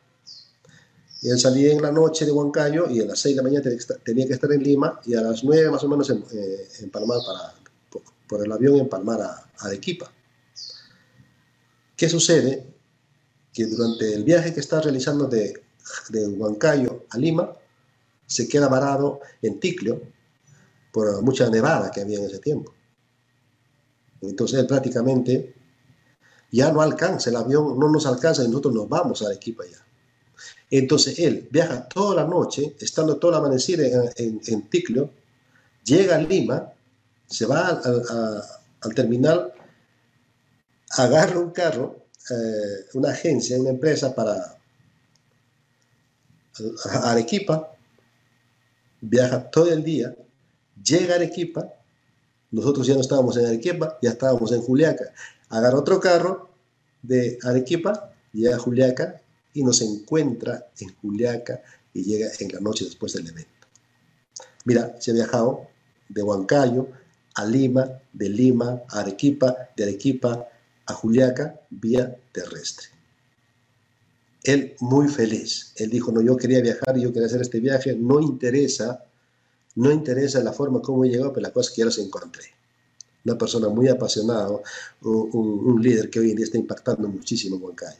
Y él salía en la noche de Huancayo y a las 6 de la mañana tenía que estar en Lima y a las 9 más o menos en, eh, Palmar para, por, el avión en Palmar a Arequipa. ¿Qué sucede? Que durante el viaje que está realizando de, de Huancayo a Lima, se queda varado en Ticlio, por mucha nevada que había en ese tiempo. Entonces él prácticamente ya no alcanza, el avión no nos alcanza y nosotros nos vamos a Arequipa ya. Entonces él viaja toda la noche, estando todo el amanecer en, en, llega a Lima, se va al terminal, agarra un carro, eh, una agencia, una empresa para Arequipa, viaja todo el día, Llega a Arequipa, nosotros ya no estábamos en Arequipa, ya estábamos en Juliaca. Agarra otro carro de Arequipa, llega a Juliaca y nos encuentra en Juliaca y llega en la noche después del evento. Mira, se ha viajado de Huancayo a Lima, de Lima a Arequipa, de Arequipa a Juliaca vía terrestre. Él muy feliz. Él dijo, no, yo quería viajar yo quería hacer este viaje, no interesa no interesa la forma como llegó, pero la cosa que ya los encontré. Una persona muy apasionada, un, líder que hoy en día está impactando muchísimo en Huancayo.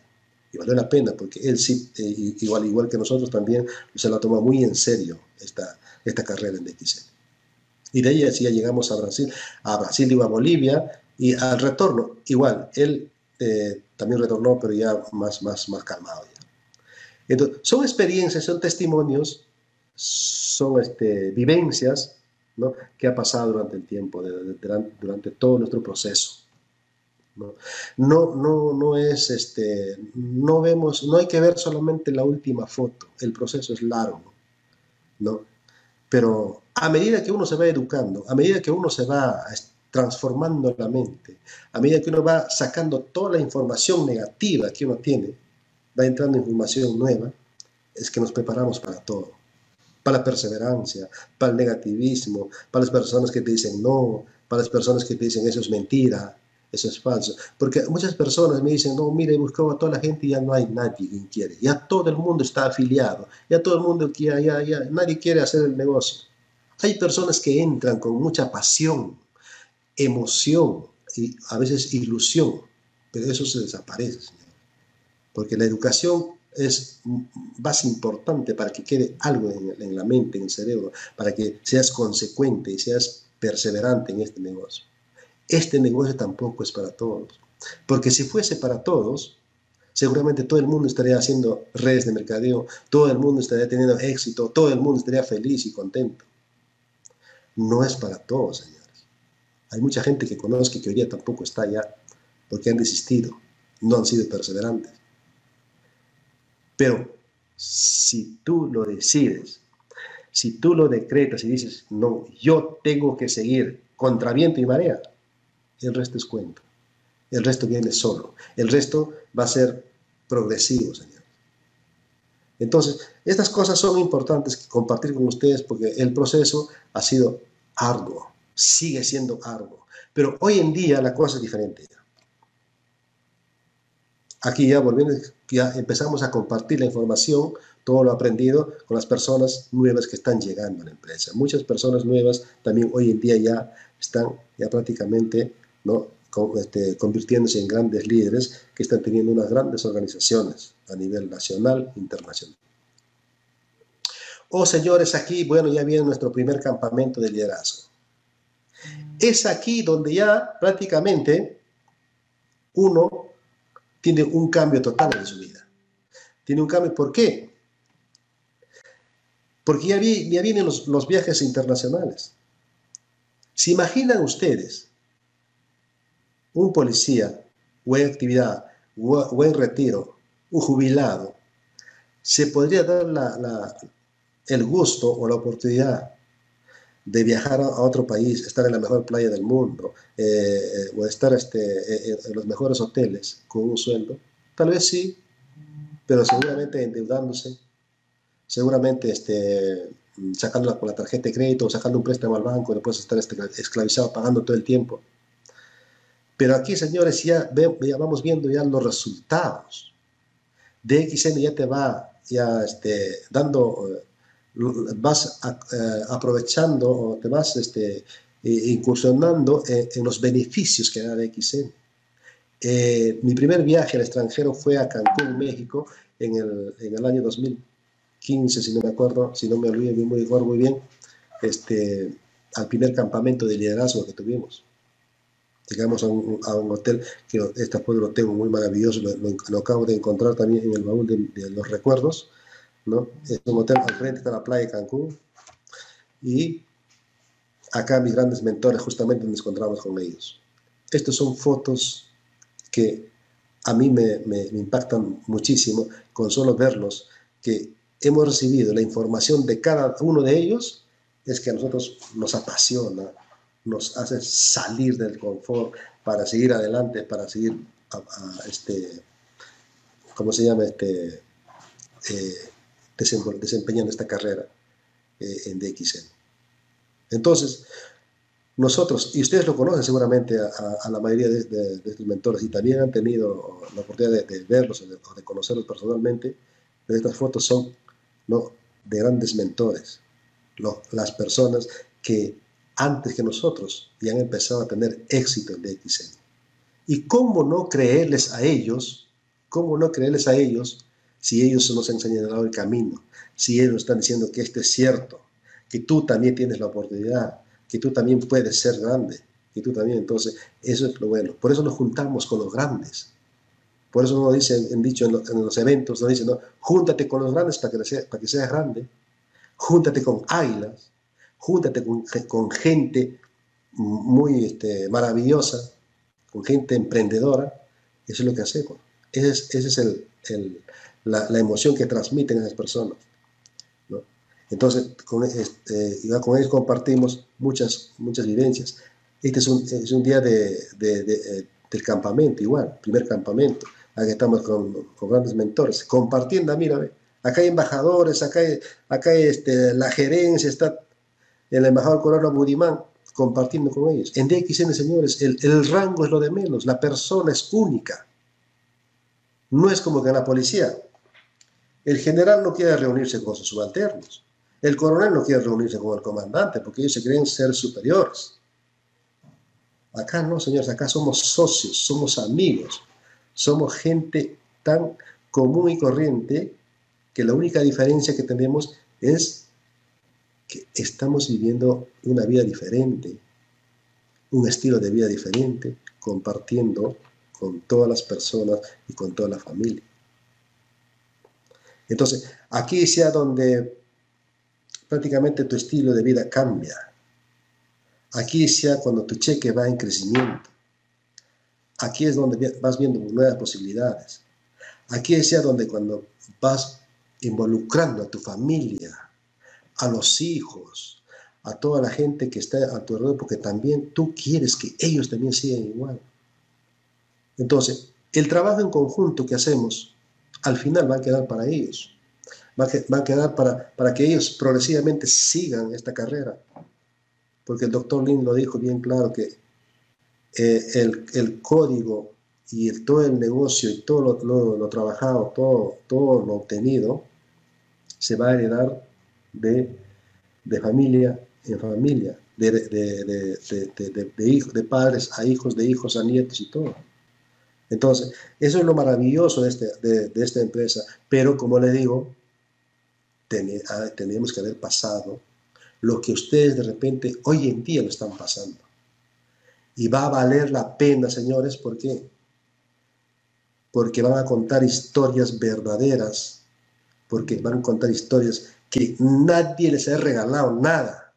Y vale la pena porque él sí, eh, igual, igual que nosotros también, se la toma muy en serio esta, esta carrera en DXL. Y de ahí así ya llegamos a Brasil, a Brasil y a Bolivia, y al retorno, igual, él eh, también retornó, pero ya más, más, más calmado. Ya. Entonces, son experiencias, son testimonios son este, vivencias ¿no? que ha pasado durante el tiempo, durante todo nuestro proceso. ¿no? No, no, es, este, no vemos, no hay que ver solamente la última foto, el proceso es largo, ¿no? Pero a medida que uno se va educando, a medida que uno se va transformando la mente, a medida que uno va sacando toda la información negativa que uno tiene, va entrando información nueva, es que nos preparamos para todo para la perseverancia, para el negativismo, para las personas que te dicen no, para las personas que te dicen eso es mentira, eso es falso. Porque muchas personas me dicen, no, mire, he buscado a toda la gente y ya no hay nadie quien quiere. Ya todo el mundo está afiliado, ya todo el mundo quiere, ya, ya, nadie quiere hacer el negocio. Hay personas que entran con mucha pasión, emoción y a veces ilusión, pero eso se desaparece, señor. Porque la educación es más importante para que quede algo en, la mente, en el cerebro, para que seas consecuente y seas perseverante en este negocio. Este negocio tampoco es para todos, porque si fuese para todos, seguramente todo el mundo estaría haciendo redes de mercadeo, todo el mundo estaría teniendo éxito, todo el mundo estaría feliz y contento. No es para todos, señores. Hay mucha gente que conozco que hoy día tampoco está allá porque han desistido, no han sido perseverantes. Pero si tú lo decides, si tú lo decretas y dices, no, yo tengo que seguir contra viento y marea, el resto es cuento. El resto viene solo. El resto va a ser progresivo, Señor. Entonces, estas cosas son importantes que compartir con ustedes porque el proceso ha sido arduo, sigue siendo arduo. Pero hoy en día la cosa es diferente. Aquí ya volviendo, ya empezamos a compartir la información, todo lo aprendido con las personas nuevas que están llegando a la empresa. Muchas personas nuevas también hoy en día ya están ya prácticamente ¿no? Este, convirtiéndose en grandes líderes que están teniendo unas grandes organizaciones a nivel nacional e internacional. Oh señores, aquí, bueno, ya viene nuestro primer campamento de liderazgo. Es aquí donde ya prácticamente uno tiene un cambio total en su vida. Tiene un cambio, ¿por qué? Porque ya, vienen los, viajes internacionales. ¿Se imaginan ustedes un policía, buena actividad, buen retiro, un jubilado, se podría dar el gusto o la oportunidad de viajar a, otro país, estar en la mejor playa del mundo, eh, eh, o estar este, eh, en los mejores hoteles con un sueldo? Tal vez sí, pero seguramente endeudándose, seguramente este, sacándola con la tarjeta de crédito sacando un préstamo al banco, después estar este, esclavizado pagando todo el tiempo. Pero aquí, señores, ya, ya vamos viendo ya los resultados. DXN ya te va ya este, dando, vas eh, aprovechando o te vas este, incursionando en, los beneficios que da DXN. Eh, mi primer viaje al extranjero fue a Cancún, México, en el, en el año 2015, si no me acuerdo, si no me olvido muy, muy bien, este, al primer campamento de liderazgo que tuvimos llegamos a un, hotel que este pueblo lo tengo muy maravilloso, lo, acabo de encontrar también en el baúl de, los recuerdos, ¿no? Es un hotel al frente de la playa de Cancún y acá mis grandes mentores justamente nos encontramos con ellos. Estas son fotos que a mí me, me, me impactan muchísimo con solo verlos, que hemos recibido la información de cada uno de ellos, es que a nosotros nos apasiona, nos hace salir del confort para seguir adelante, para seguir, a, este, ¿cómo se llama? Este, eh, desempeñando esta carrera eh, en DXN. Entonces, nosotros, y ustedes lo conocen seguramente a, la mayoría de, estos mentores y también han tenido la oportunidad de, verlos o de, conocerlos personalmente, pero estas fotos son ¿no? de grandes mentores, las personas que antes que nosotros y han empezado a tener éxito en DXN. ¿Y cómo no creerles a ellos? ¿Cómo no creerles a ellos si ellos nos han señalado el camino? Si ellos están diciendo que esto es cierto, que tú también tienes la oportunidad, que tú también puedes ser grande, que tú también. Entonces, eso es lo bueno. Por eso nos juntamos con los grandes. Por eso nos dicen, en dicho en, los eventos, dicen, no, júntate con los grandes para que, para que seas grande, júntate con águilas, júntate con, gente muy este, maravillosa, con gente emprendedora, eso es lo que hacemos. Esa es, el, la, emoción que transmiten esas personas. Entonces, con, este, ellos compartimos muchas, muchas vivencias. Este es un, es un día de, eh, del campamento, igual, primer campamento. Aquí estamos con, con grandes mentores, compartiendo, mira, acá hay embajadores, acá hay, acá este, la gerencia, está el embajador Corona Budimán, compartiendo con ellos. En DXN, señores, el, el, rango es lo de menos, la persona es única. No es como que la policía. El general no quiere reunirse con sus subalternos. El coronel no quiere reunirse con el comandante porque ellos se creen ser superiores. Acá no, señores, acá somos socios, somos amigos, somos gente tan común y corriente que la única diferencia que tenemos es que estamos viviendo una vida diferente, un estilo de vida diferente, compartiendo con todas las personas y con toda la familia. Entonces, aquí sea donde prácticamente tu estilo de vida cambia. Aquí sea cuando tu cheque va en crecimiento. Aquí es donde vas viendo nuevas posibilidades. Aquí sea donde cuando vas involucrando a tu familia, a los hijos, a toda la gente que está a tu alrededor, porque también tú quieres que ellos también sigan igual. Entonces, el trabajo en conjunto que hacemos, al final va a quedar para ellos. Va a, quedar para, para que ellos progresivamente sigan esta carrera. Porque el doctor Lin lo dijo bien claro que eh, el, código y todo el negocio y todo lo, lo, trabajado, todo, todo lo obtenido, se va a heredar de, de familia en familia, de, de, hijos, de padres a hijos, de hijos a nietos y todo. Entonces, eso es lo maravilloso de, este, de, esta empresa, pero como le digo, ah, tenemos que haber pasado lo que ustedes de repente hoy en día lo están pasando. Y va a valer la pena, señores, porque porque van a contar historias verdaderas, porque van a contar historias que nadie les ha regalado nada,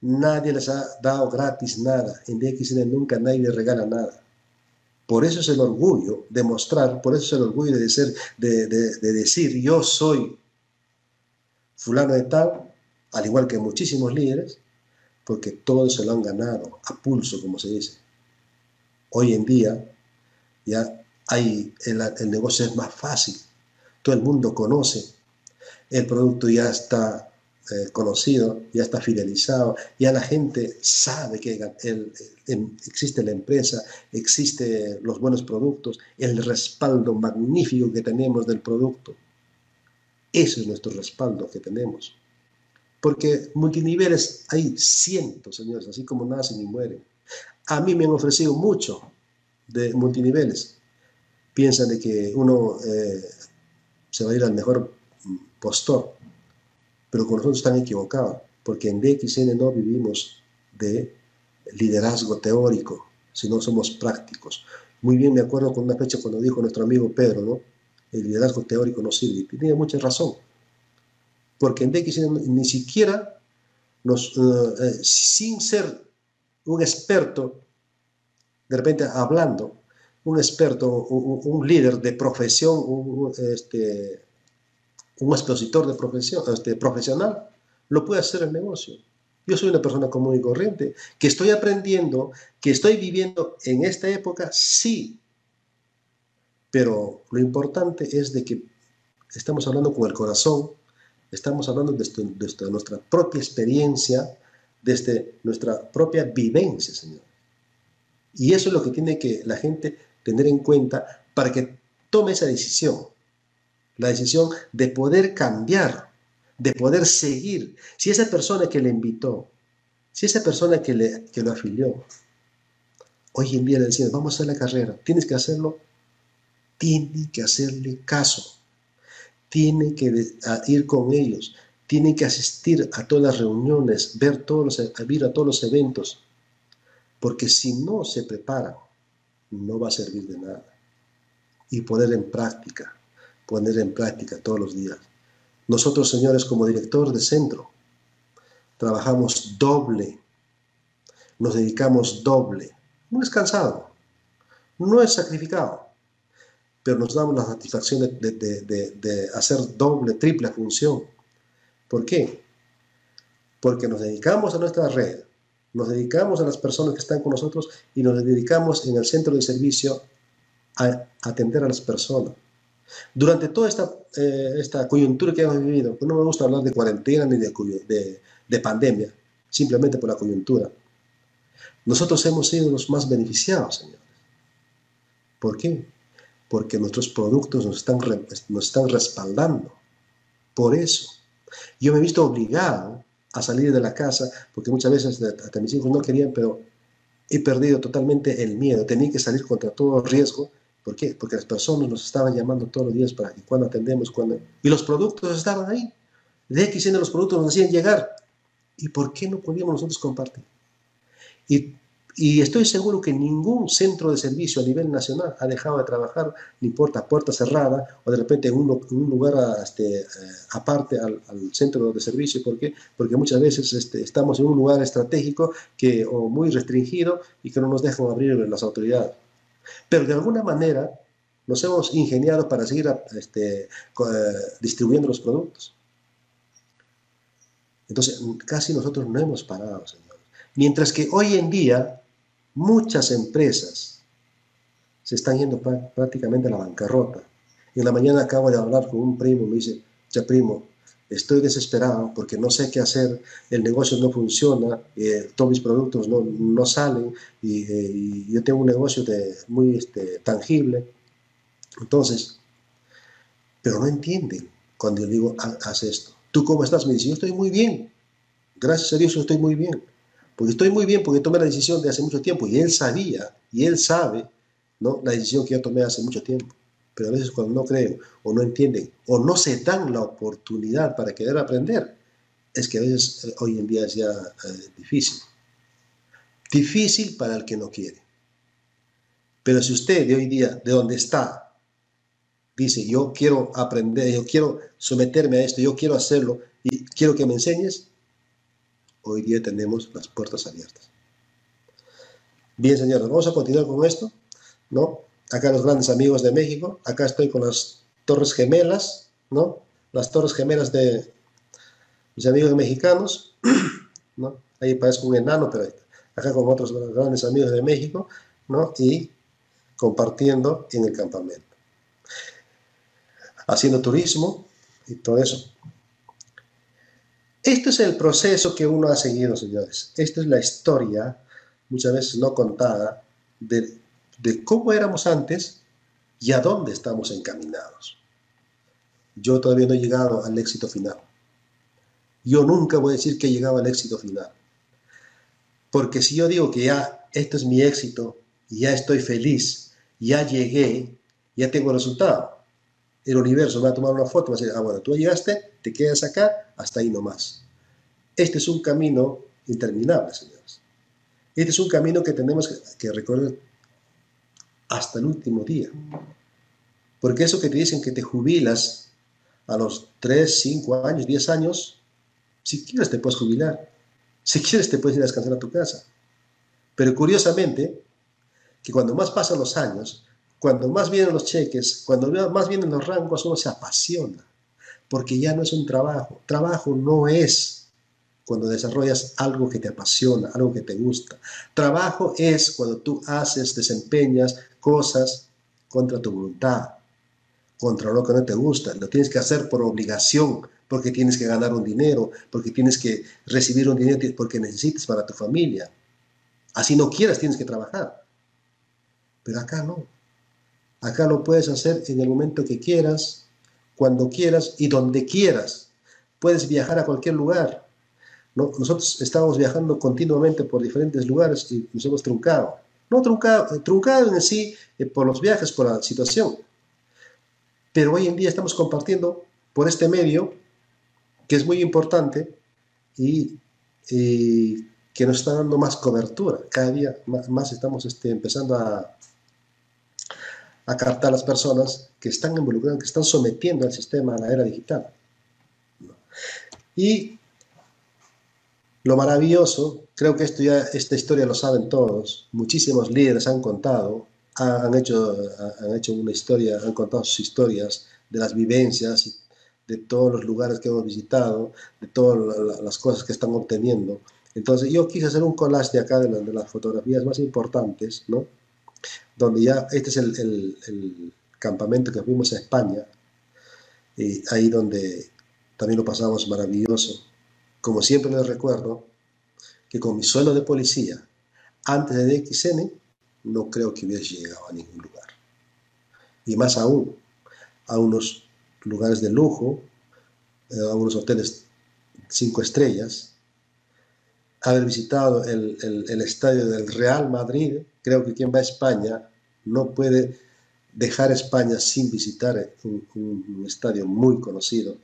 nadie les ha dado gratis nada, en DXN nunca nadie les regala nada. Por eso es el orgullo de mostrar, por eso es el orgullo de, decir, de, de decir yo soy fulano de tal, al igual que muchísimos líderes, porque todos se lo han ganado a pulso, como se dice. Hoy en día ya hay, el, negocio es más fácil, todo el mundo conoce, el producto ya está eh, conocido, ya está fidelizado, ya la gente sabe que existe la empresa, existen los buenos productos, el respaldo magnífico que tenemos del producto. Ese es nuestro respaldo que tenemos. Porque multiniveles hay cientos, señores, así como nacen y mueren. A mí me han ofrecido mucho de multiniveles. Piensan de que uno eh, se va a ir al mejor postor, pero con nosotros están equivocados, porque en DXN no vivimos de liderazgo teórico, sino somos prácticos. Muy bien me acuerdo con una fecha cuando dijo nuestro amigo Pedro, ¿no? El liderazgo teórico no sirve. Y tenía mucha razón porque en DX ni siquiera nos, eh, eh, sin ser un experto, de repente hablando, un experto, un, líder de profesión, un, este, un expositor de profesión, este, profesional, lo puede hacer el negocio. Yo soy una persona común y corriente, que estoy aprendiendo, que estoy viviendo en esta época, sí. Pero lo importante es de que estamos hablando con el corazón, Estamos hablando desde, nuestra propia experiencia, desde nuestra propia vivencia, Señor. Y eso es lo que tiene que la gente tener en cuenta para que tome esa decisión. La decisión de poder cambiar, de poder seguir. Si esa persona que le invitó, si esa persona que, le, que lo afilió, hoy en día le decía, vamos a hacer la carrera, tienes que hacerlo, tiene que hacerle caso tiene que ir con ellos, tiene que asistir a todas las reuniones, ver todos los, ir a todos los eventos, porque si no se prepara, no va a servir de nada. Y poner en práctica, poner en práctica todos los días. Nosotros, señores, como director de centro, trabajamos doble, nos dedicamos doble. No es cansado, no es sacrificado, pero nos damos la satisfacción de, hacer doble, triple función. ¿Por qué? Porque nos dedicamos a nuestra red, nos dedicamos a las personas que están con nosotros y nos dedicamos en el centro de servicio a atender a las personas. Durante toda esta, eh, esta coyuntura que hemos vivido, pues no me gusta hablar de cuarentena ni de, de, de pandemia, simplemente por la coyuntura. Nosotros hemos sido los más beneficiados, señores. ¿Por qué? porque nuestros productos nos están, nos están respaldando. Por eso, yo me he visto obligado a salir de la casa, porque muchas veces hasta mis hijos no querían, pero he perdido totalmente el miedo. Tenía que salir contra todo riesgo. ¿Por qué? Porque las personas nos estaban llamando todos los días para que cuando atendemos, cuando... Y los productos estaban ahí. De X de los productos nos hacían llegar. ¿Y por qué no podíamos nosotros compartir? Y y estoy seguro que ningún centro de servicio a nivel nacional ha dejado de trabajar, ni importa puerta cerrada o de repente en un, lugar este, eh, aparte al, centro de servicio. ¿Por qué? Porque muchas veces este, estamos en un lugar estratégico que, o muy restringido y que no nos dejan abrir las autoridades. Pero de alguna manera nos hemos ingeniado para seguir este, eh, distribuyendo los productos. Entonces, casi nosotros no hemos parado, señores. Mientras que hoy en día Muchas empresas se están yendo prácticamente a la bancarrota. En la mañana acabo de hablar con un primo, me dice, ya primo, estoy desesperado porque no sé qué hacer, el negocio no funciona, eh, todos mis productos no, no salen y, eh, yo tengo un negocio muy este, tangible. Entonces, pero no entienden cuando yo digo, haz esto. ¿Tú cómo estás? Me dice, yo estoy muy bien. Gracias a Dios, yo estoy muy bien. Porque estoy muy bien porque tomé la decisión de hace mucho tiempo y él sabía y él sabe la decisión que yo tomé hace mucho tiempo. Pero a veces cuando no creen o no entienden o no se dan la oportunidad para querer aprender, es que a veces eh, hoy en día es ya eh, difícil. Difícil para el que no quiere. Pero si usted de hoy día, de donde está, dice, yo quiero aprender, yo quiero someterme a esto, yo quiero hacerlo y quiero que me enseñes, hoy día tenemos las puertas abiertas. Bien, señores, vamos a continuar con esto, ¿no? Acá los grandes amigos de México, acá estoy con las Torres Gemelas, ¿no? Las Torres Gemelas de mis amigos mexicanos, ¿no? Ahí parezco un enano, pero acá con otros grandes amigos de México, ¿no? Y compartiendo en el campamento. Haciendo turismo y todo eso. Este es el proceso que uno ha seguido, señores. Esta es la historia, muchas veces no contada, de, de cómo éramos antes y a dónde estamos encaminados. Yo todavía no he llegado al éxito final. Yo nunca voy a decir que he llegado al éxito final. Porque si yo digo que ya esto es mi éxito, ya estoy feliz, ya llegué, ya tengo el resultado, el universo va a tomar una foto va a decir, ah, bueno, tú llegaste, te quedas acá, hasta ahí nomás. Este es un camino interminable, señores. Este es un camino que tenemos que recorrer hasta el último día. Porque eso que te dicen que te jubilas a los 3, 5 años, 10 años, si quieres te puedes jubilar. Si quieres te puedes ir a descansar a tu casa. Pero curiosamente, que cuando más pasan los años, cuando más vienen los cheques, cuando más vienen los rangos, uno se apasiona. Porque ya no es un trabajo. Trabajo no es cuando desarrollas algo que te apasiona, algo que te gusta. Trabajo es cuando tú haces, desempeñas cosas contra tu voluntad, contra lo que no te gusta. Lo tienes que hacer por obligación, porque tienes que ganar un dinero, porque tienes que recibir un dinero, porque necesitas para tu familia. Así no quieras, tienes que trabajar. Pero acá no. Acá lo puedes hacer en el momento que quieras, cuando quieras y donde quieras. Puedes viajar a cualquier lugar. ¿No? Nosotros estamos viajando continuamente por diferentes lugares y nos hemos truncado. No truncado, truncado en sí eh, por los viajes, por la situación. Pero hoy en día estamos compartiendo por este medio que es muy importante y, que nos está dando más cobertura. Cada día más, estamos este, empezando a, a captar a las personas que están involucradas, que están sometiendo al sistema a la era digital. Y lo maravilloso, creo que esto ya, esta historia lo saben todos, muchísimos líderes han contado, han hecho, han hecho una historia, han contado sus historias de las vivencias de todos los lugares que hemos visitado, de todas las cosas que están obteniendo. Entonces yo quise hacer un collage de acá de, las fotografías más importantes, ¿no? Donde ya, este es el, campamento que fuimos a España, y ahí donde también lo pasamos maravilloso. Como siempre les recuerdo que con mi suelo de policía, antes de DXN, no creo que hubiese llegado a ningún lugar. Y más aún, a unos lugares de lujo, eh, a unos hoteles cinco estrellas, haber visitado el, estadio del Real Madrid, creo que quien va a España no puede dejar España sin visitar un, estadio muy conocido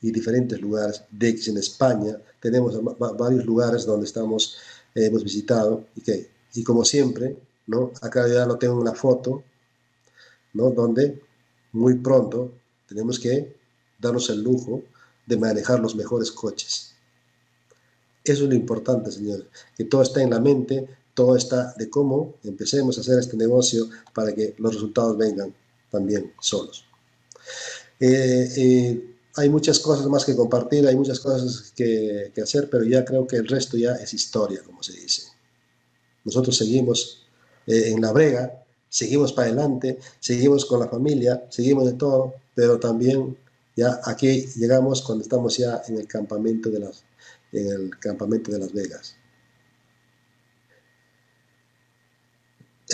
y diferentes lugares. De en España tenemos varios lugares donde estamos, eh, hemos visitado y que, y como siempre, ¿no? acá ya lo tengo una foto, ¿no? donde muy pronto tenemos que darnos el lujo de manejar los mejores coches. Eso es lo importante, señores, que todo está en la mente, todo está de cómo empecemos a hacer este negocio para que los resultados vengan también solos. Eh, eh, hay muchas cosas más que compartir, hay muchas cosas que, hacer, pero ya creo que el resto ya es historia, como se dice. Nosotros seguimos eh, en la brega, seguimos para adelante, seguimos con la familia, seguimos de todo, pero también ya aquí llegamos cuando estamos ya en el campamento de las, en el campamento de Las Vegas.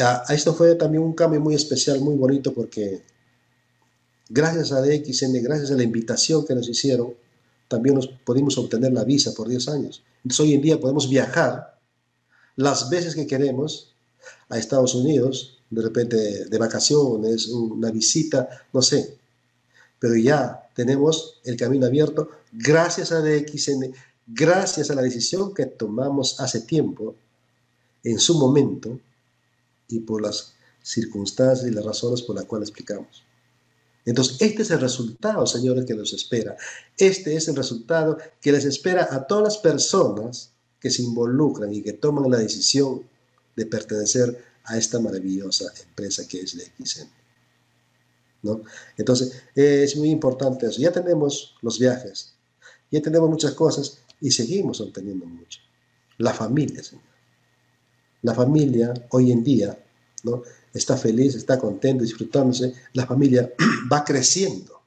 A, esto fue también un cambio muy especial, muy bonito, porque gracias a DXN, gracias a la invitación que nos hicieron, también nos pudimos obtener la visa por 10 años. Entonces hoy en día podemos viajar las veces que queremos a Estados Unidos, de repente de vacaciones, una visita, no sé, pero ya tenemos el camino abierto gracias a DXN, gracias a la decisión que tomamos hace tiempo, en su momento, y por las circunstancias y las razones por las cuales explicamos. Entonces, este es el resultado, señores, que nos espera. Este es el resultado que les espera a todas las personas que se involucran y que toman la decisión de pertenecer a esta maravillosa empresa que es XN. ¿No? Entonces, es muy importante eso. Ya tenemos los viajes, ya tenemos muchas cosas y seguimos obteniendo mucho. La familia, señor. La familia hoy en día ¿no? Está feliz, está contento, disfrutándose. La familia va creciendo.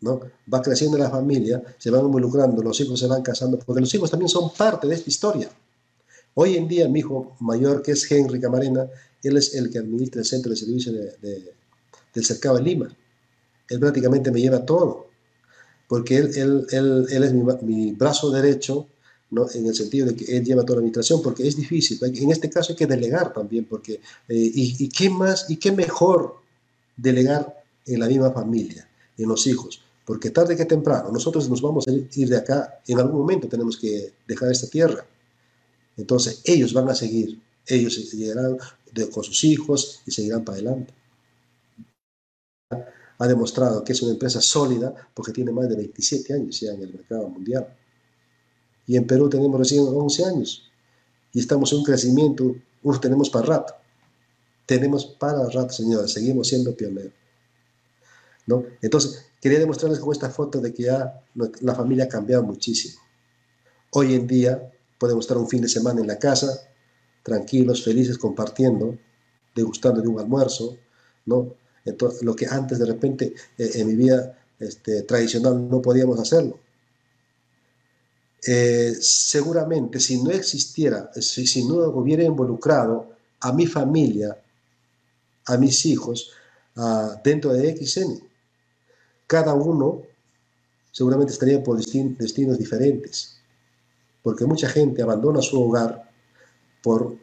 ¿no? Va creciendo la familia, se van involucrando, los hijos se van casando, porque los hijos también son parte de esta historia. Hoy en día mi hijo mayor, que es Henry Camarena, él es el que administra el centro de servicio del cercado de Lima. Él prácticamente me lleva todo, porque él, él, él, es mi, brazo derecho, en el sentido de que él lleva toda la administración, porque es difícil. En este caso hay que delegar también, porque, eh, y, qué más, y qué mejor delegar en la misma familia, en los hijos, porque tarde que temprano nosotros nos vamos a ir de acá, en algún momento tenemos que dejar esta tierra. Entonces ellos van a seguir, ellos llegarán con sus hijos y seguirán para adelante. Ha demostrado que es una empresa sólida porque tiene más de 27 años ya en el mercado mundial. Y en Perú tenemos recién 11 años y estamos en un crecimiento, uf, tenemos para rato. Tenemos para rato, señores, seguimos siendo pioneros. ¿no? Entonces, quería demostrarles con esta foto de que ya la familia ha cambiado muchísimo. Hoy en día podemos estar un fin de semana en la casa, tranquilos, felices, compartiendo, degustando de un almuerzo, ¿no? Entonces, lo que antes de repente eh, en mi vida este, tradicional no podíamos hacerlo. Eh, seguramente si no existiera, si, no hubiera involucrado a mi familia, a mis hijos, dentro de XN, cada uno seguramente estaría por destinos diferentes porque mucha gente abandona su hogar por,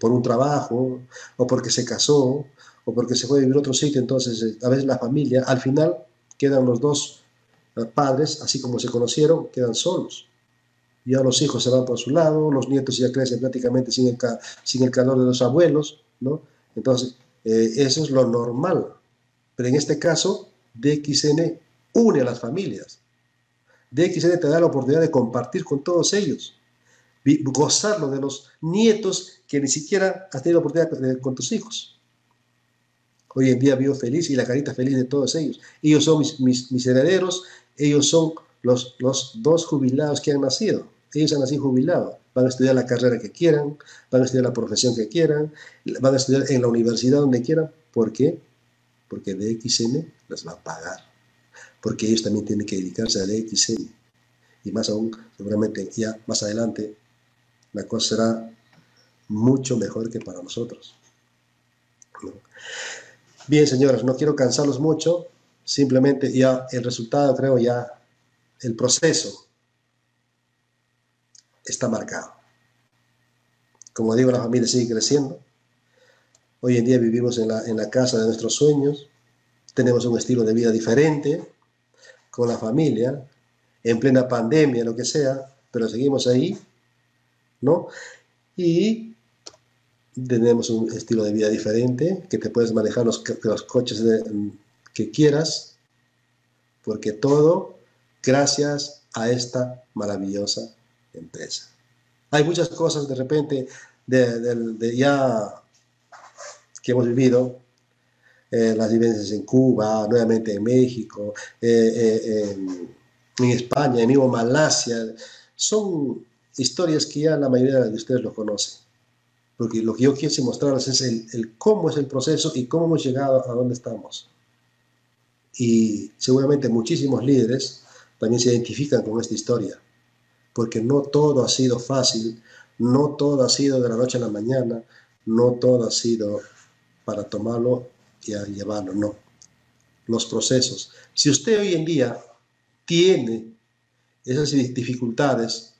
por un trabajo, o porque se casó, o porque se fue a vivir a otro sitio, entonces eh, a veces la familia, al final quedan los dos eh, padres, así como se conocieron, quedan solos. Ya los hijos se van por su lado, los nietos ya crecen prácticamente sin el, sin el calor de los abuelos, ¿no? Entonces, eh, eso es lo normal. Pero en este caso, DXN une a las familias. DXN te da la oportunidad de compartir con todos ellos, gozarlo de los nietos que ni siquiera has tenido la oportunidad de tener con tus hijos. Hoy en día vivo feliz y la carita feliz de todos ellos. Ellos son mis, herederos, ellos son los, los dos jubilados que han nacido. Ellos han nacido jubilados. Van a estudiar la carrera que quieran, van a estudiar la profesión que quieran, van a estudiar en la universidad donde quieran. ¿Por qué? Porque DXN les va a pagar porque ellos también tienen que dedicarse a la XN. Y más aún, seguramente ya más adelante, la cosa será mucho mejor que para nosotros. Bien, señores, no quiero cansarlos mucho, simplemente ya el resultado, creo ya, el proceso está marcado. Como digo, la familia sigue creciendo. Hoy en día vivimos en la, en la casa de nuestros sueños, tenemos un estilo de vida diferente, con la familia, en plena pandemia, lo que sea, pero seguimos ahí, ¿no? Y tenemos un estilo de vida diferente, que te puedes manejar los, los coches que quieras, porque todo gracias a esta maravillosa empresa. Hay muchas cosas de repente de ya que hemos vivido eh, las vivencias en Cuba, nuevamente en México, eh, eh, en, España, en mismo Malasia. Son historias que ya la mayoría de ustedes lo conocen. Porque lo que yo quiero mostrarles es el, cómo es el proceso y cómo hemos llegado a donde estamos. Y seguramente muchísimos líderes también se identifican con esta historia, porque no todo ha sido fácil, no todo ha sido de la noche a la mañana, no todo ha sido para tomarlo y a llevarlo, no. Los procesos. Si usted hoy en día tiene esas dificultades,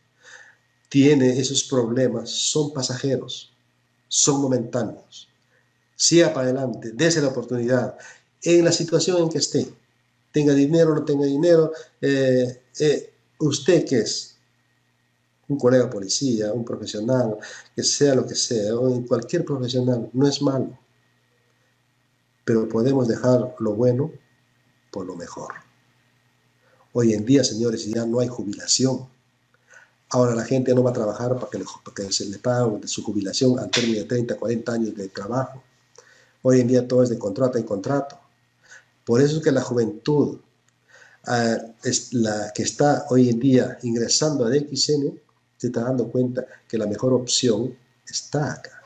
tiene esos problemas, son pasajeros, son momentáneos. Siga para adelante, dése la oportunidad en la situación en que esté. Tenga dinero o no tenga dinero, eh, eh, usted que es un colega policía, un profesional, que sea lo que sea, o cualquier profesional, no es malo pero podemos dejar lo bueno por lo mejor. Hoy en día, señores, ya no hay jubilación. Ahora la gente no va a trabajar para que, se le pague su jubilación al término de 30, 40 años de trabajo. Hoy en día todo es de contrato y contrato. Por eso es que la juventud ah, la que está hoy en día ingresando a DXN se está dando cuenta que la mejor opción está acá.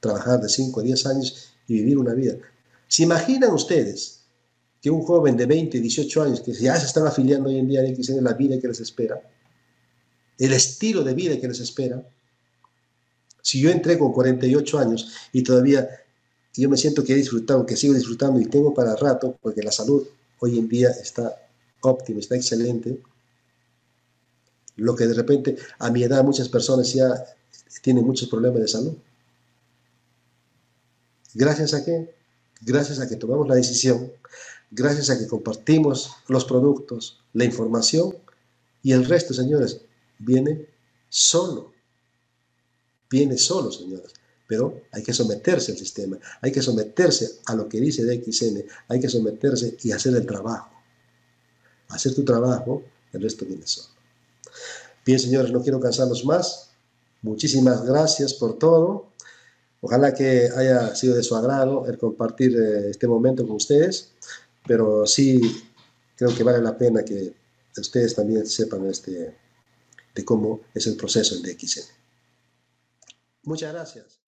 Trabajar de 5 a 10 años y vivir una vida. ¿Se imaginan ustedes que un joven de 20, 18 años que ya se están afiliando hoy en día a DXN, la vida que les espera? el estilo de vida que les espera. Si yo entré con 48 años y todavía yo me siento que he disfrutado, que sigo disfrutando y tengo para rato, porque la salud hoy en día está óptima, está excelente, lo que de repente a mi edad muchas personas ya tienen muchos problemas de salud. ¿Gracias a qué? Gracias a que tomamos la decisión, gracias a que compartimos los productos, la información y el resto, señores, viene solo. Viene solo, señores. Pero hay que someterse al sistema, hay que someterse a lo que dice DXN, hay que someterse y hacer el trabajo. Hacer tu trabajo, el resto viene solo. Bien, señores, no quiero cansarlos más. Muchísimas gracias por todo. Ojalá que haya sido de su agrado el compartir eh, este momento con ustedes, pero sí creo que vale la pena que ustedes también sepan este, de cómo es el proceso en DXN. Muchas gracias.